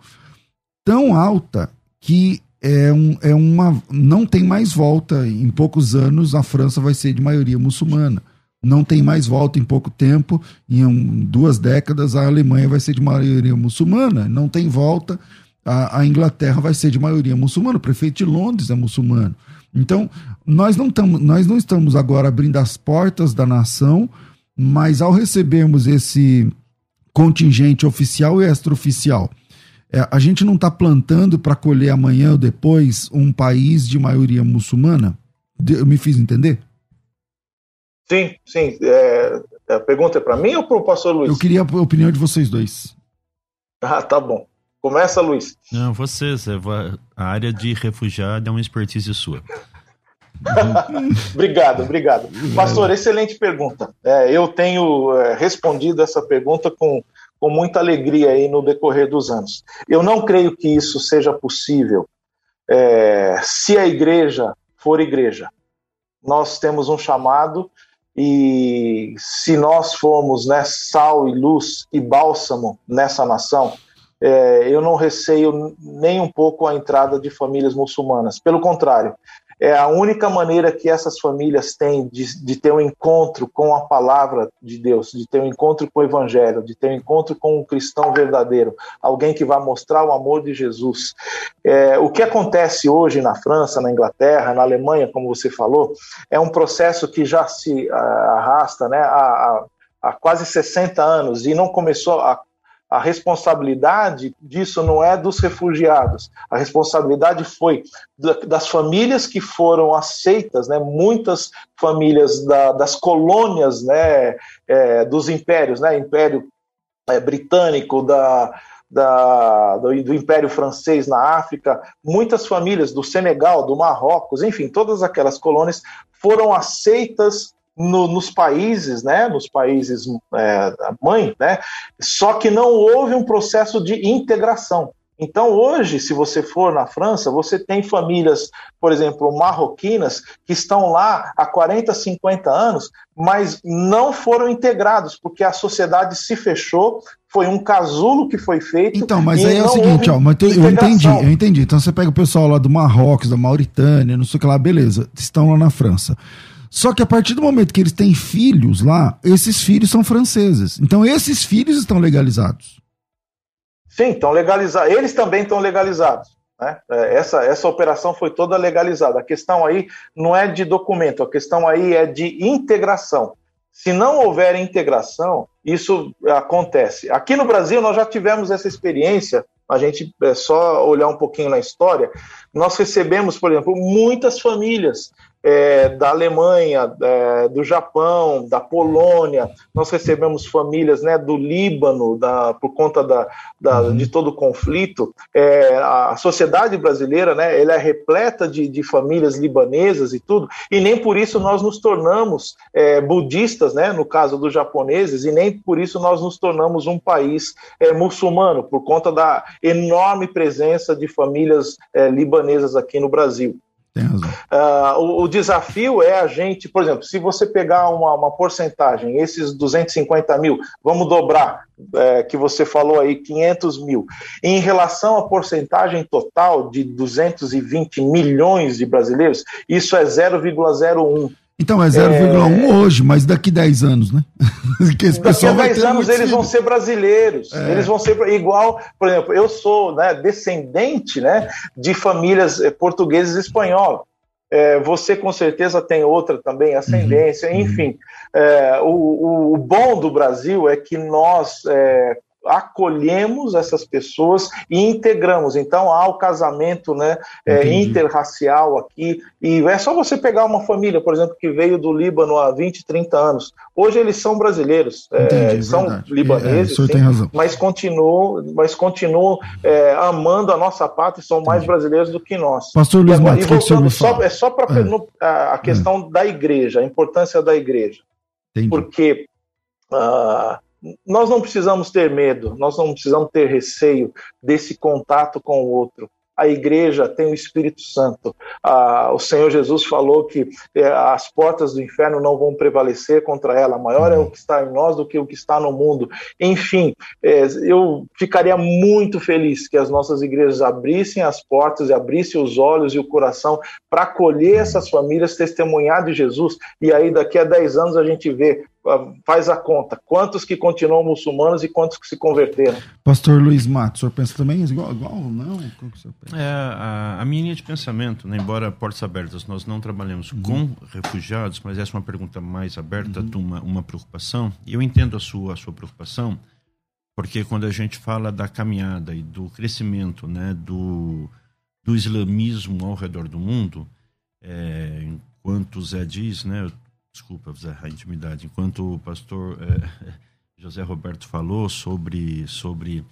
tão alta que é, um, é uma. não tem mais volta. Em poucos anos, a França vai ser de maioria muçulmana não tem mais volta em pouco tempo, em um, duas décadas a Alemanha vai ser de maioria muçulmana, não tem volta, a, a, Inglaterra vai ser de maioria muçulmana, o prefeito de Londres é muçulmano. Então, nós não, nós não estamos agora abrindo as portas da nação, mas ao recebermos esse contingente oficial e extraoficial, é, a gente não está plantando para colher amanhã ou depois um país de maioria muçulmana? Eu me fiz entender? Sim, sim. É, a pergunta é para mim ou para o pastor Luiz? Eu queria a opinião de vocês dois. Ah, tá bom. Começa, Luiz. Não, vocês. A área de refugiado é uma expertise sua. <laughs> obrigado, obrigado. Pastor, excelente pergunta. É, eu tenho é, respondido essa pergunta com, com muita alegria aí no decorrer dos anos. Eu não creio que isso seja possível é, se a igreja for igreja. Nós temos um chamado e se nós formos né, sal e luz e bálsamo nessa nação, é, eu não receio nem um pouco a entrada de famílias muçulmanas. Pelo contrário, é a única maneira que essas famílias têm de, de, ter um encontro com a palavra de Deus, de ter um encontro com o Evangelho, de ter um encontro com um cristão verdadeiro, alguém que vai mostrar o amor de Jesus. É, o que acontece hoje na França, na Inglaterra, na Alemanha, como você falou, é um processo que já se arrasta né, há quase 60 anos e não começou a a responsabilidade disso não é dos refugiados, a responsabilidade foi das famílias que foram aceitas, né, muitas famílias da, das colônias né, é, dos impérios, né, Império é, Britânico, da, da, do, do, Império Francês na África, muitas famílias do Senegal, do Marrocos, enfim, todas aquelas colônias foram aceitas no, nos países, né, nos países é, mãe, né, só que não houve um processo de integração. Então, hoje, se você for na França, você tem famílias, por exemplo, marroquinas, que estão lá há 40, 50 anos, mas não foram integrados, porque a sociedade se fechou, foi um casulo que foi feito. Então, mas aí é o seguinte, ó, mas eu entendi, eu entendi. Então você pega o pessoal lá do Marrocos, da Mauritânia, não sei o que lá, beleza, estão lá na França. Só que a partir do momento que eles têm filhos lá, esses filhos são franceses. Então esses filhos estão legalizados. Sim, estão legalizados. Eles também estão legalizados. Né? É, essa, essa operação foi toda legalizada. A questão aí não é de documento, a questão aí é de integração. Se não houver integração, isso acontece. Aqui no Brasil, nós já tivemos essa experiência. A gente é só olhar um pouquinho na história. Nós recebemos, por exemplo, muitas famílias é, da Alemanha, é, do Japão, da Polônia, nós recebemos famílias né, do Líbano, da, por conta da, da uhum. de todo o conflito. É, a sociedade brasileira né, ela é repleta de, de, famílias libanesas e tudo, e nem por isso nós nos tornamos é, budistas, né, no caso dos japoneses, e nem por isso nós nos tornamos um país é, muçulmano, por conta da enorme presença de famílias é, libanesas aqui no Brasil. Uh, o, o, desafio é a gente, por exemplo, se você pegar uma, uma porcentagem, esses 250 mil, vamos dobrar, é, que você falou aí, 500 mil, em relação à porcentagem total de 220 milhões de brasileiros, isso é 0,01. Então é 0,1 é... hoje, mas daqui 10 anos, né? <laughs> que esse daqui a 10 anos eles vão ser brasileiros. É. Eles vão ser igual, por exemplo, eu sou né, descendente né, de famílias eh, portuguesas e espanholas. É, você com certeza tem outra também, ascendência, uhum. enfim. É, o, o, bom do Brasil é que nós é, acolhemos essas pessoas e integramos. Então há o casamento né, é, interracial aqui. E é só você pegar uma família, por exemplo, que veio do Líbano há 20, 30 anos. Hoje eles são brasileiros, é, são verdade. libaneses, é, sim, mas continuam, mas continuam é, amando a nossa pátria e são mais brasileiros do que nós. Pastor Luiz Matos, e voltando, só, é só para é. a, a questão da igreja, a importância da igreja. Entendi. Porque uh, nós não precisamos ter medo, nós não precisamos ter receio desse contato com o outro. A igreja tem o Espírito Santo. Ah, o Senhor Jesus falou que eh, as portas do inferno não vão prevalecer contra ela. Maior é o que está em nós do que o que está no mundo. Enfim, eh, eu ficaria muito feliz que as nossas igrejas abrissem as portas e abrissem os olhos e o coração para acolher essas famílias, testemunhar de Jesus. E aí, daqui a 10 anos, a gente vê faz a conta. Quantos que continuam muçulmanos e quantos que se converteram? Pastor Luiz Matos, o senhor pensa também igual, igual não? É, a, a, minha linha de pensamento, né, embora portas abertas, nós não trabalhamos uhum. com refugiados, mas essa é uma pergunta mais aberta, uhum. uma, uma preocupação. E eu entendo a sua, a sua preocupação, porque quando a gente fala da caminhada e do crescimento né, do, do islamismo ao redor do mundo, é, enquanto Zé diz, né, desculpa a intimidade, enquanto o pastor é, <laughs> José Roberto falou sobre, sobre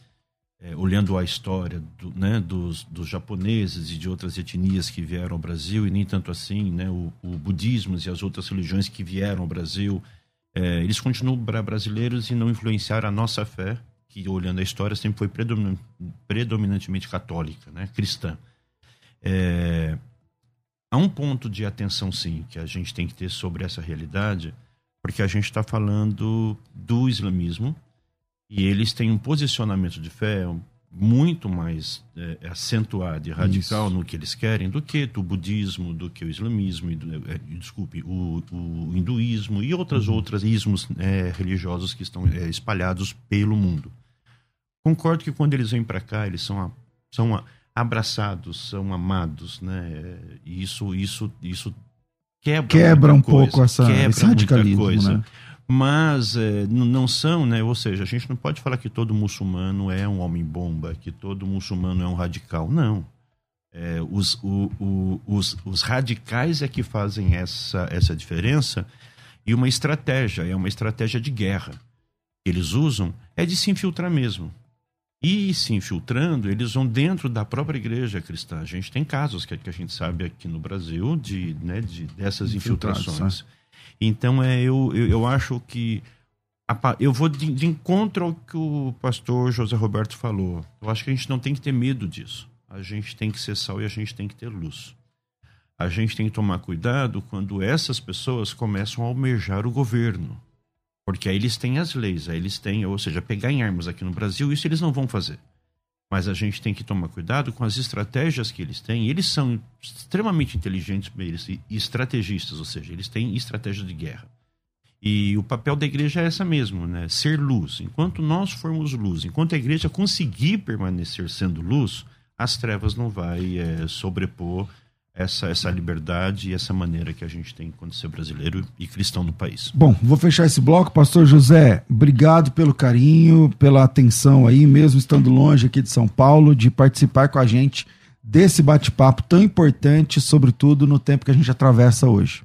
é, olhando a história do, né, dos, dos, japoneses e de outras etnias que vieram ao Brasil, e nem tanto assim, né, o, o budismo e as outras religiões que vieram ao Brasil, é, eles continuam brasileiros e não influenciaram a nossa fé, que olhando a história sempre foi predominantemente católica, né, cristã. É, há um ponto de atenção, sim, que a gente tem que ter sobre essa realidade, porque a gente está falando do islamismo e eles têm um posicionamento de fé muito mais é, acentuado e radical Isso. no que eles querem do que do budismo, do que o islamismo, do, é, desculpe, o, o, hinduísmo e outras uhum. outras ismos é, religiosos que estão espalhados pelo mundo. Concordo que quando eles vêm para cá, eles são, a, são a, abraçados, são amados, né? E isso, isso, isso quebra, quebra um coisa, pouco essa, quebra esse radicalismo, coisa. Né? Mas é, não são, né? Ou seja, a gente não pode falar que todo muçulmano é um homem-bomba, que todo muçulmano é um radical. Não. É, os, o, o, os, os radicais é que fazem essa, essa diferença e uma estratégia, é uma estratégia de guerra que eles usam é de se infiltrar mesmo. E se infiltrando, eles vão dentro da própria igreja cristã. A gente tem casos que, que a gente sabe aqui no Brasil de, né, de dessas infiltrações. Né? Então, é, eu, eu, eu acho que. A, eu vou de, de encontro ao que o pastor José Roberto falou. Eu acho que a gente não tem que ter medo disso. A gente tem que ser sal e a gente tem que ter luz. A gente tem que tomar cuidado quando essas pessoas começam a almejar o governo porque aí eles têm as leis, aí eles têm, ou seja, pegar em armas aqui no Brasil, isso eles não vão fazer. Mas a gente tem que tomar cuidado com as estratégias que eles têm. Eles são extremamente inteligentes eles, e estrategistas, ou seja, eles têm estratégia de guerra. E o papel da igreja é essa mesmo, né? Ser luz. Enquanto nós formos luz, enquanto a igreja conseguir permanecer sendo luz, as trevas não vai é, sobrepor essa, essa liberdade e essa maneira que a gente tem quando ser brasileiro e cristão no país. Bom, vou fechar esse bloco. Pastor José, obrigado pelo carinho, pela atenção aí, mesmo estando longe aqui de São Paulo, de participar com a gente desse bate-papo tão importante, sobretudo no tempo que a gente atravessa hoje.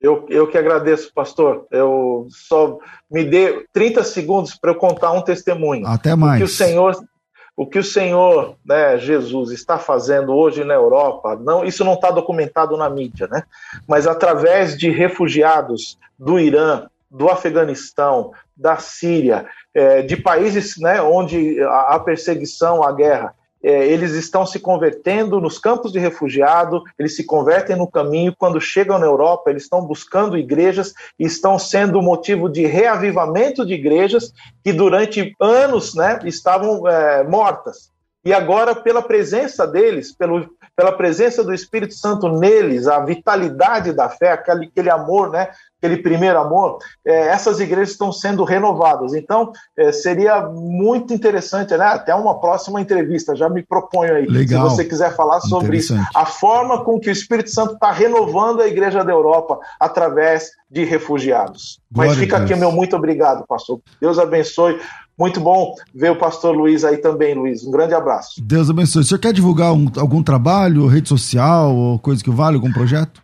Eu, eu que agradeço, pastor. Eu só me dê 30 segundos para eu contar um testemunho. Até mais. O que o Senhor, o que o Senhor, né, Jesus, está fazendo hoje na Europa, não, isso não está documentado na mídia, né? Mas através de refugiados do Irã, do Afeganistão, da Síria, é, de países né, onde a perseguição, a guerra, é, eles estão se convertendo nos campos de refugiado, eles se convertem no caminho, quando chegam na Europa, eles estão buscando igrejas e estão sendo motivo de reavivamento de igrejas que durante anos né, estavam é, mortas. E agora, pela presença deles, pelo, pela presença do Espírito Santo neles, a vitalidade da fé, aquele, aquele amor né, aquele primeiro amor, é, essas igrejas estão sendo renovadas. Então, é, seria muito interessante, né? Até uma próxima entrevista, já me proponho aí, Legal. se você quiser falar sobre isso. A forma com que o Espírito Santo está renovando a igreja da Europa através de refugiados. Glória Mas fica aqui meu muito obrigado, pastor. Deus abençoe. Muito bom ver o pastor Luiz aí também, Luiz. Um grande abraço. Deus abençoe. O senhor quer divulgar um, algum trabalho, rede social, ou coisa que vale, algum projeto?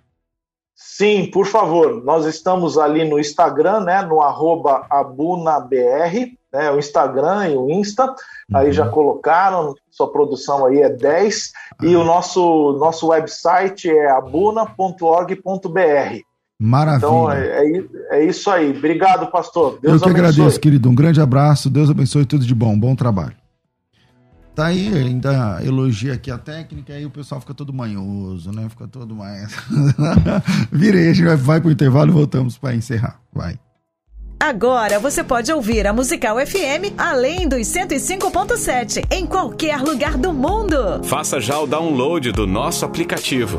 Sim, por favor. Nós estamos ali no Instagram, né? No arroba abunabr, né? O Instagram e o Insta. Uhum. Aí já colocaram, sua produção aí é 10. Uhum. E o nosso, nosso website é abuna.org.br. Maravilha. Então é, é, é, isso aí. Obrigado, pastor. Deus Eu que abençoe. agradeço, querido. Um grande abraço. Deus abençoe tudo de bom. Bom trabalho. Tá aí, ainda elogia aqui a técnica, aí o pessoal fica todo manhoso, né? Fica todo mais. <laughs> Virei, a gente vai, vai pro intervalo e voltamos para encerrar. Vai. Agora você pode ouvir a Musical FM além dos 105.7 em qualquer lugar do mundo. Faça já o download do nosso aplicativo.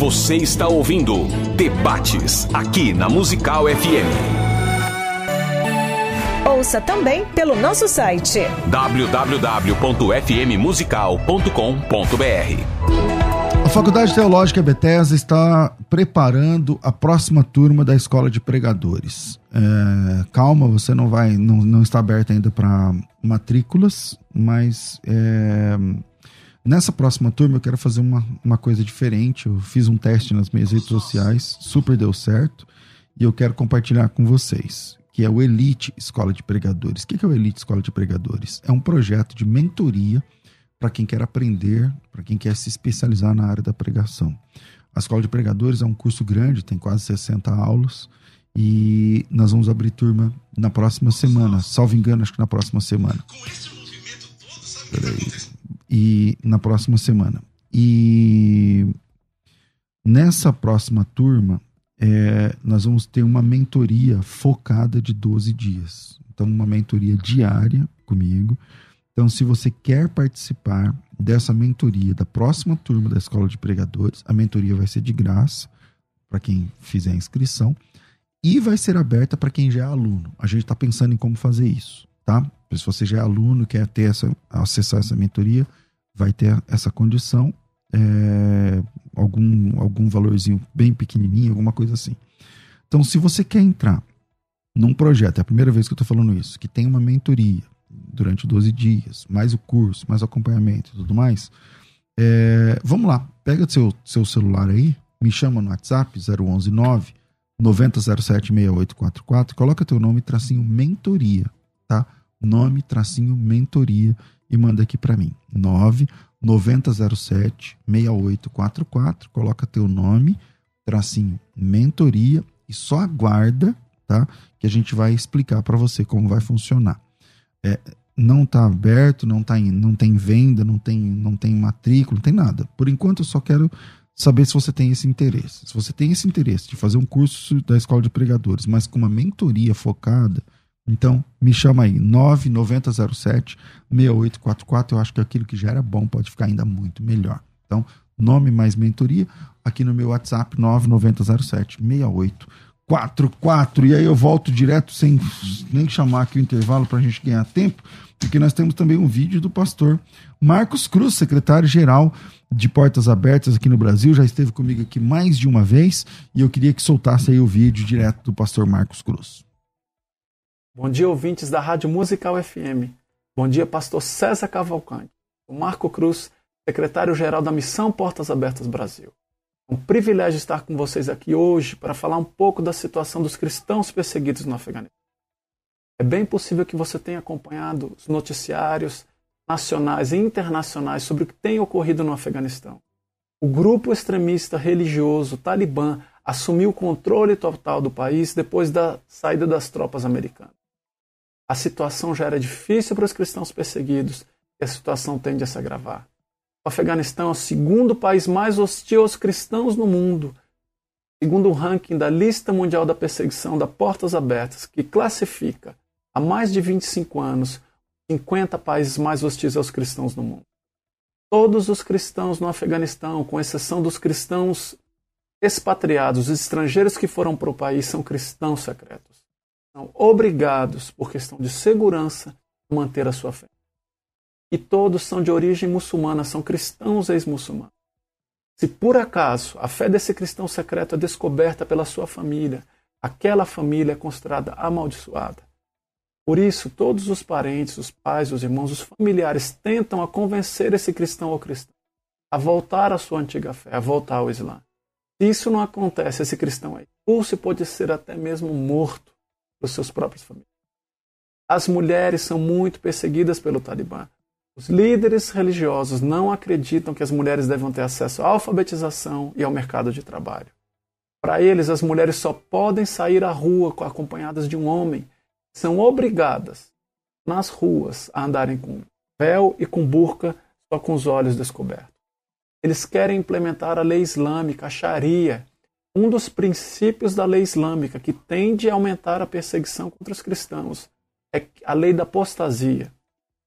Você está ouvindo Debates aqui na Musical FM. Ouça também pelo nosso site www.fmmusical.com.br. A Faculdade Teológica Bethesda está preparando a próxima turma da Escola de Pregadores. É, calma, você não vai, não, não está aberto ainda para matrículas, mas é, Nessa próxima turma eu quero fazer uma, uma coisa diferente. Eu fiz um teste nas minhas redes sociais, super deu certo, e eu quero compartilhar com vocês, que é o Elite Escola de Pregadores. O que é o Elite Escola de Pregadores? É um projeto de mentoria para quem quer aprender, para quem quer se especializar na área da pregação. A Escola de Pregadores é um curso grande, tem quase 60 aulas, e nós vamos abrir turma na próxima semana, salvo engano, acho que na próxima semana. Peraí e na próxima semana. E nessa próxima turma, é, nós vamos ter uma mentoria focada de 12 dias. Então, uma mentoria diária comigo. Então, se você quer participar dessa mentoria da próxima turma da Escola de Pregadores, a mentoria vai ser de graça para quem fizer a inscrição e vai ser aberta para quem já é aluno. A gente está pensando em como fazer isso, tá? Se você já é aluno, quer ter essa, acessar essa mentoria, vai ter essa condição, é, algum, algum valorzinho bem pequenininho, alguma coisa assim. Então, se você quer entrar num projeto, é a primeira vez que eu estou falando isso, que tem uma mentoria durante 12 dias, mais o curso, mais o acompanhamento e tudo mais, é, vamos lá, pega seu, seu celular aí, me chama no WhatsApp 0119 9007 6844, coloca teu nome tracinho mentoria, tá? Nome tracinho mentoria e manda aqui para mim. 9 9007 6844. Coloca teu nome, tracinho mentoria e só aguarda, tá? Que a gente vai explicar para você como vai funcionar. É, não está aberto, não tá em, não tem venda, não tem, não tem matrícula, não tem nada. Por enquanto eu só quero saber se você tem esse interesse. Se você tem esse interesse de fazer um curso da escola de pregadores, mas com uma mentoria focada, então, me chama aí, 9907 6844. Eu acho que aquilo que já era bom pode ficar ainda muito melhor. Então, nome mais mentoria, aqui no meu WhatsApp 9907 6844. E aí eu volto direto sem nem chamar aqui o intervalo para a gente ganhar tempo, porque nós temos também um vídeo do pastor Marcos Cruz, secretário-geral de Portas Abertas aqui no Brasil, já esteve comigo aqui mais de uma vez e eu queria que soltasse aí o vídeo direto do pastor Marcos Cruz. Bom dia, ouvintes da Rádio Musical FM. Bom dia, pastor César Cavalcante. O Marco Cruz, secretário-geral da Missão Portas Abertas Brasil. É um privilégio estar com vocês aqui hoje para falar um pouco da situação dos cristãos perseguidos no Afeganistão. É bem possível que você tenha acompanhado os noticiários nacionais e internacionais sobre o que tem ocorrido no Afeganistão. O grupo extremista religioso Talibã assumiu o controle total do país depois da saída das tropas americanas. A situação já era difícil para os cristãos perseguidos e a situação tende a se agravar. O Afeganistão é o segundo país mais hostil aos cristãos no mundo, segundo o ranking da Lista Mundial da Perseguição da Portas Abertas, que classifica há mais de 25 anos 50 países mais hostis aos cristãos no mundo. Todos os cristãos no Afeganistão, com exceção dos cristãos expatriados, os estrangeiros que foram para o país, são cristãos secretos. São obrigados, por questão de segurança, a manter a sua fé. E todos são de origem muçulmana, são cristãos ex-muçulmanos. Se por acaso a fé desse cristão secreto é descoberta pela sua família, aquela família é considerada amaldiçoada. Por isso, todos os parentes, os pais, os irmãos, os familiares tentam a convencer esse cristão ou cristã a voltar à sua antiga fé, a voltar ao Islã. Se isso não acontece, esse cristão é expulso e pode ser até mesmo morto pelos seus próprios familiares. As mulheres são muito perseguidas pelo Talibã. Os líderes religiosos não acreditam que as mulheres devem ter acesso à alfabetização e ao mercado de trabalho. Para eles, as mulheres só podem sair à rua acompanhadas de um homem são obrigadas nas ruas a andarem com véu e com burca, só com os olhos descobertos. Eles querem implementar a lei islâmica, a Sharia, um dos princípios da lei islâmica que tende a aumentar a perseguição contra os cristãos é a lei da apostasia.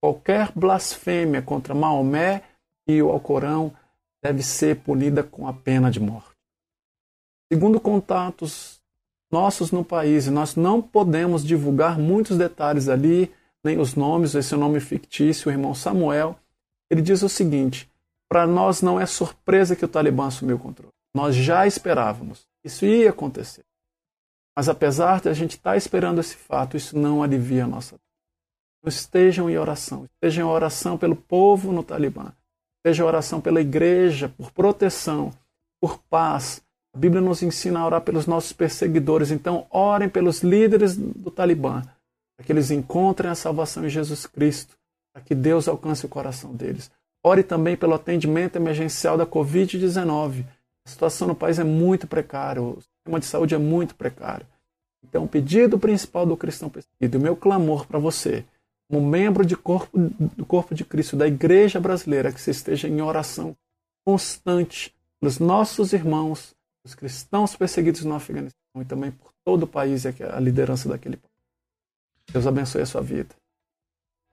Qualquer blasfêmia contra Maomé e o Alcorão deve ser punida com a pena de morte. Segundo contatos nossos no país. Nós não podemos divulgar muitos detalhes ali, nem os nomes, esse é o nome fictício, o irmão Samuel. Ele diz o seguinte: para nós não é surpresa que o Talibã assumiu o controle. Nós já esperávamos. Isso ia acontecer. Mas apesar de a gente estar tá esperando esse fato, isso não alivia a nossa então, estejam em oração. Estejam em oração pelo povo no Talibã. Estejam em oração pela igreja, por proteção, por paz, a Bíblia nos ensina a orar pelos nossos perseguidores, então orem pelos líderes do Talibã, para que eles encontrem a salvação em Jesus Cristo, para que Deus alcance o coração deles. Ore também pelo atendimento emergencial da Covid-19. A situação no país é muito precária, o sistema de saúde é muito precário. Então, o pedido principal do cristão perseguido, o meu clamor para você, como membro de corpo, do corpo de Cristo, da igreja brasileira, que você esteja em oração constante pelos nossos irmãos os cristãos perseguidos no Afeganistão e também por todo o país e a liderança daquele país. Deus abençoe a sua vida.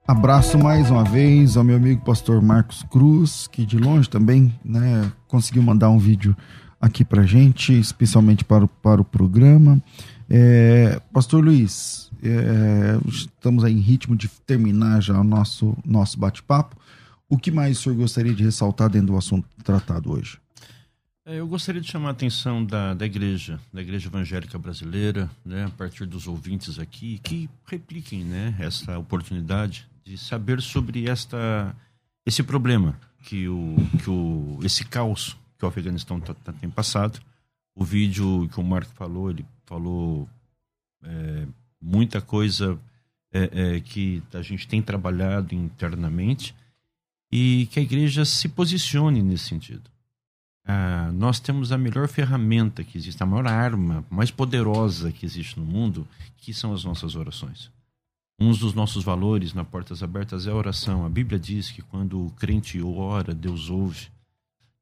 Abraço mais uma vez ao meu amigo pastor Marcos Cruz, que de longe também né, conseguiu mandar um vídeo aqui pra gente, especialmente para o, para o programa. É, pastor Luiz, é, estamos aí em ritmo de terminar já o nosso, nosso bate-papo. O que mais o senhor gostaria de ressaltar dentro do assunto tratado hoje? É, eu gostaria de chamar a atenção da, da igreja, da igreja evangélica brasileira, né, a partir dos ouvintes aqui, que repliquem né, essa oportunidade de saber sobre esta, esse problema que o, que o, esse caos que o Afeganistão tá, tá, tem passado. O vídeo que o Marco falou, ele falou é, muita coisa é, é, que a gente tem trabalhado internamente e que a igreja se posicione nesse sentido ah, nós temos a melhor ferramenta que existe, a maior arma, mais poderosa que existe no mundo, que são as nossas orações. Um dos nossos valores na Portas Abertas é a oração. A Bíblia diz que quando o crente ora, Deus ouve.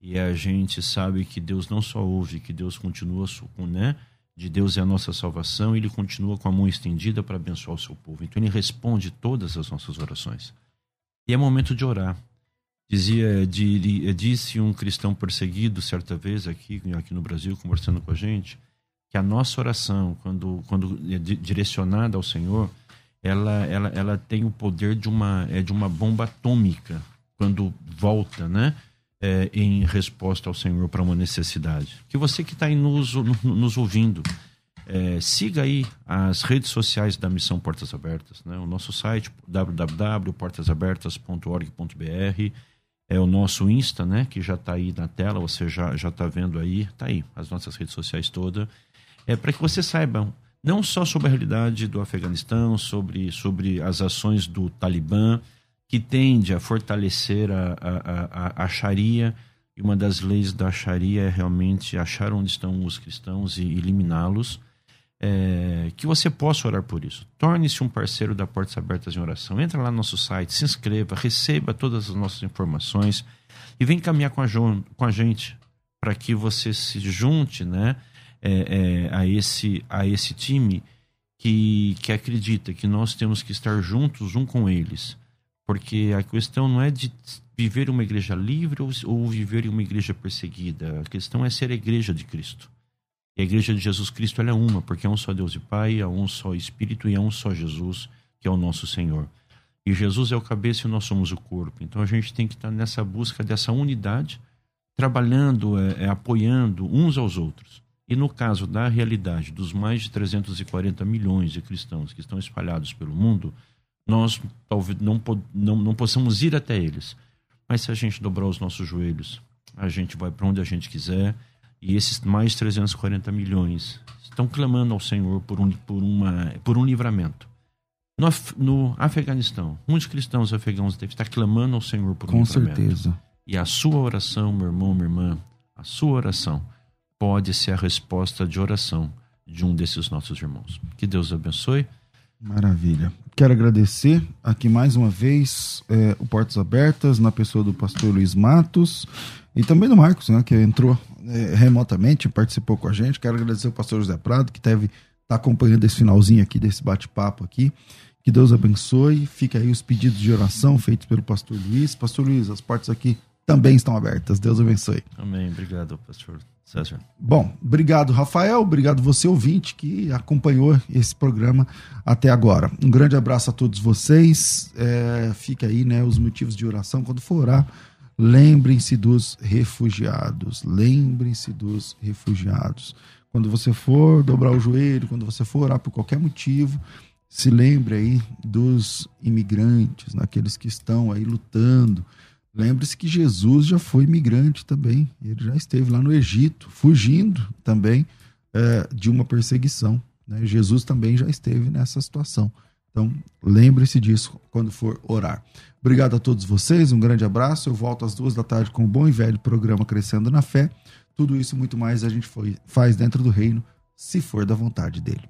E a gente sabe que Deus não só ouve, que Deus continua né? De Deus é a nossa salvação, ele continua com a mão estendida para abençoar o seu povo. Então ele responde todas as nossas orações. E é momento de orar Dizia, disse um cristão perseguido certa vez aqui, aqui no Brasil, conversando com a gente, que a nossa oração, quando, quando é direcionada ao Senhor, ela, ela, ela tem o poder de uma, é de uma bomba atômica quando volta, né? É, em resposta ao Senhor para uma necessidade. Que você que está aí nos, nos ouvindo, é, siga aí as redes sociais da Missão Portas Abertas, né? O nosso site www.portasabertas.org.br é o nosso Insta, né? Que já está aí na tela, você já já está vendo aí, está aí as nossas redes sociais todas, é para que você saiba não só sobre a realidade do Afeganistão, sobre sobre as ações do Talibã que tende a fortalecer a, a, a, a Sharia e uma das leis da Sharia é realmente achar onde estão os cristãos e eliminá-los é, que você possa orar por isso. Torne-se um parceiro da Portas Abertas em Oração. Entra lá no nosso site, se inscreva, receba todas as nossas informações e vem caminhar com a, com a gente para que você se junte né, é, é, a, esse, a esse time que, que acredita que nós temos que estar juntos um com eles. Porque a questão não é de viver uma igreja livre ou, ou viver em uma igreja perseguida. A questão é ser a igreja de Cristo. E a igreja de Jesus Cristo é uma, porque é um só Deus e Pai, é um só Espírito e é um só Jesus, que é o nosso Senhor. E Jesus é o cabeça e nós somos o corpo. Então a gente tem que estar nessa busca dessa unidade, trabalhando, é, é, apoiando uns aos outros. E no caso da realidade dos mais de 340 milhões de cristãos que estão espalhados pelo mundo, nós talvez não, não, não possamos ir até eles. Mas se a gente dobrar os nossos joelhos, a gente vai para onde a gente quiser e esses mais 340 milhões estão clamando ao Senhor por um, por uma, por um livramento. No, no Afeganistão, muitos cristãos afegãos devem estar clamando ao Senhor por um Com livramento. Com certeza. E a sua oração, meu irmão, minha irmã, a sua oração pode ser a resposta de oração de um desses nossos irmãos. Que Deus abençoe. Maravilha. Quero agradecer aqui mais uma vez é, o Portas Abertas, na pessoa do pastor Luiz Matos e também do Marcos, né, que entrou é, remotamente, participou com a gente. Quero agradecer o pastor José Prado, que teve tá acompanhando esse finalzinho aqui desse bate-papo aqui. Que Deus abençoe. Fica aí os pedidos de oração feitos pelo pastor Luiz. Pastor Luiz, as portas aqui também estão abertas. Deus abençoe. Amém. Obrigado, pastor César. Bom, obrigado, Rafael. Obrigado você, ouvinte, que acompanhou esse programa até agora. Um grande abraço a todos vocês. É, fica aí, né, os motivos de oração. Quando for orar, lembrem-se dos refugiados. Lembrem-se dos refugiados. Quando você for dobrar o joelho, quando você for orar por qualquer motivo, se lembre aí dos imigrantes, naqueles que estão aí lutando Lembre-se que Jesus já foi imigrante também. Ele já esteve lá no Egito, fugindo também é, de uma perseguição. Né? Jesus também já esteve nessa situação. Então, lembre-se disso quando for orar. Obrigado a todos vocês, um grande abraço. Eu volto às duas da tarde com o bom e velho programa Crescendo na Fé. Tudo isso e muito mais a gente foi, faz dentro do reino, se for da vontade dele.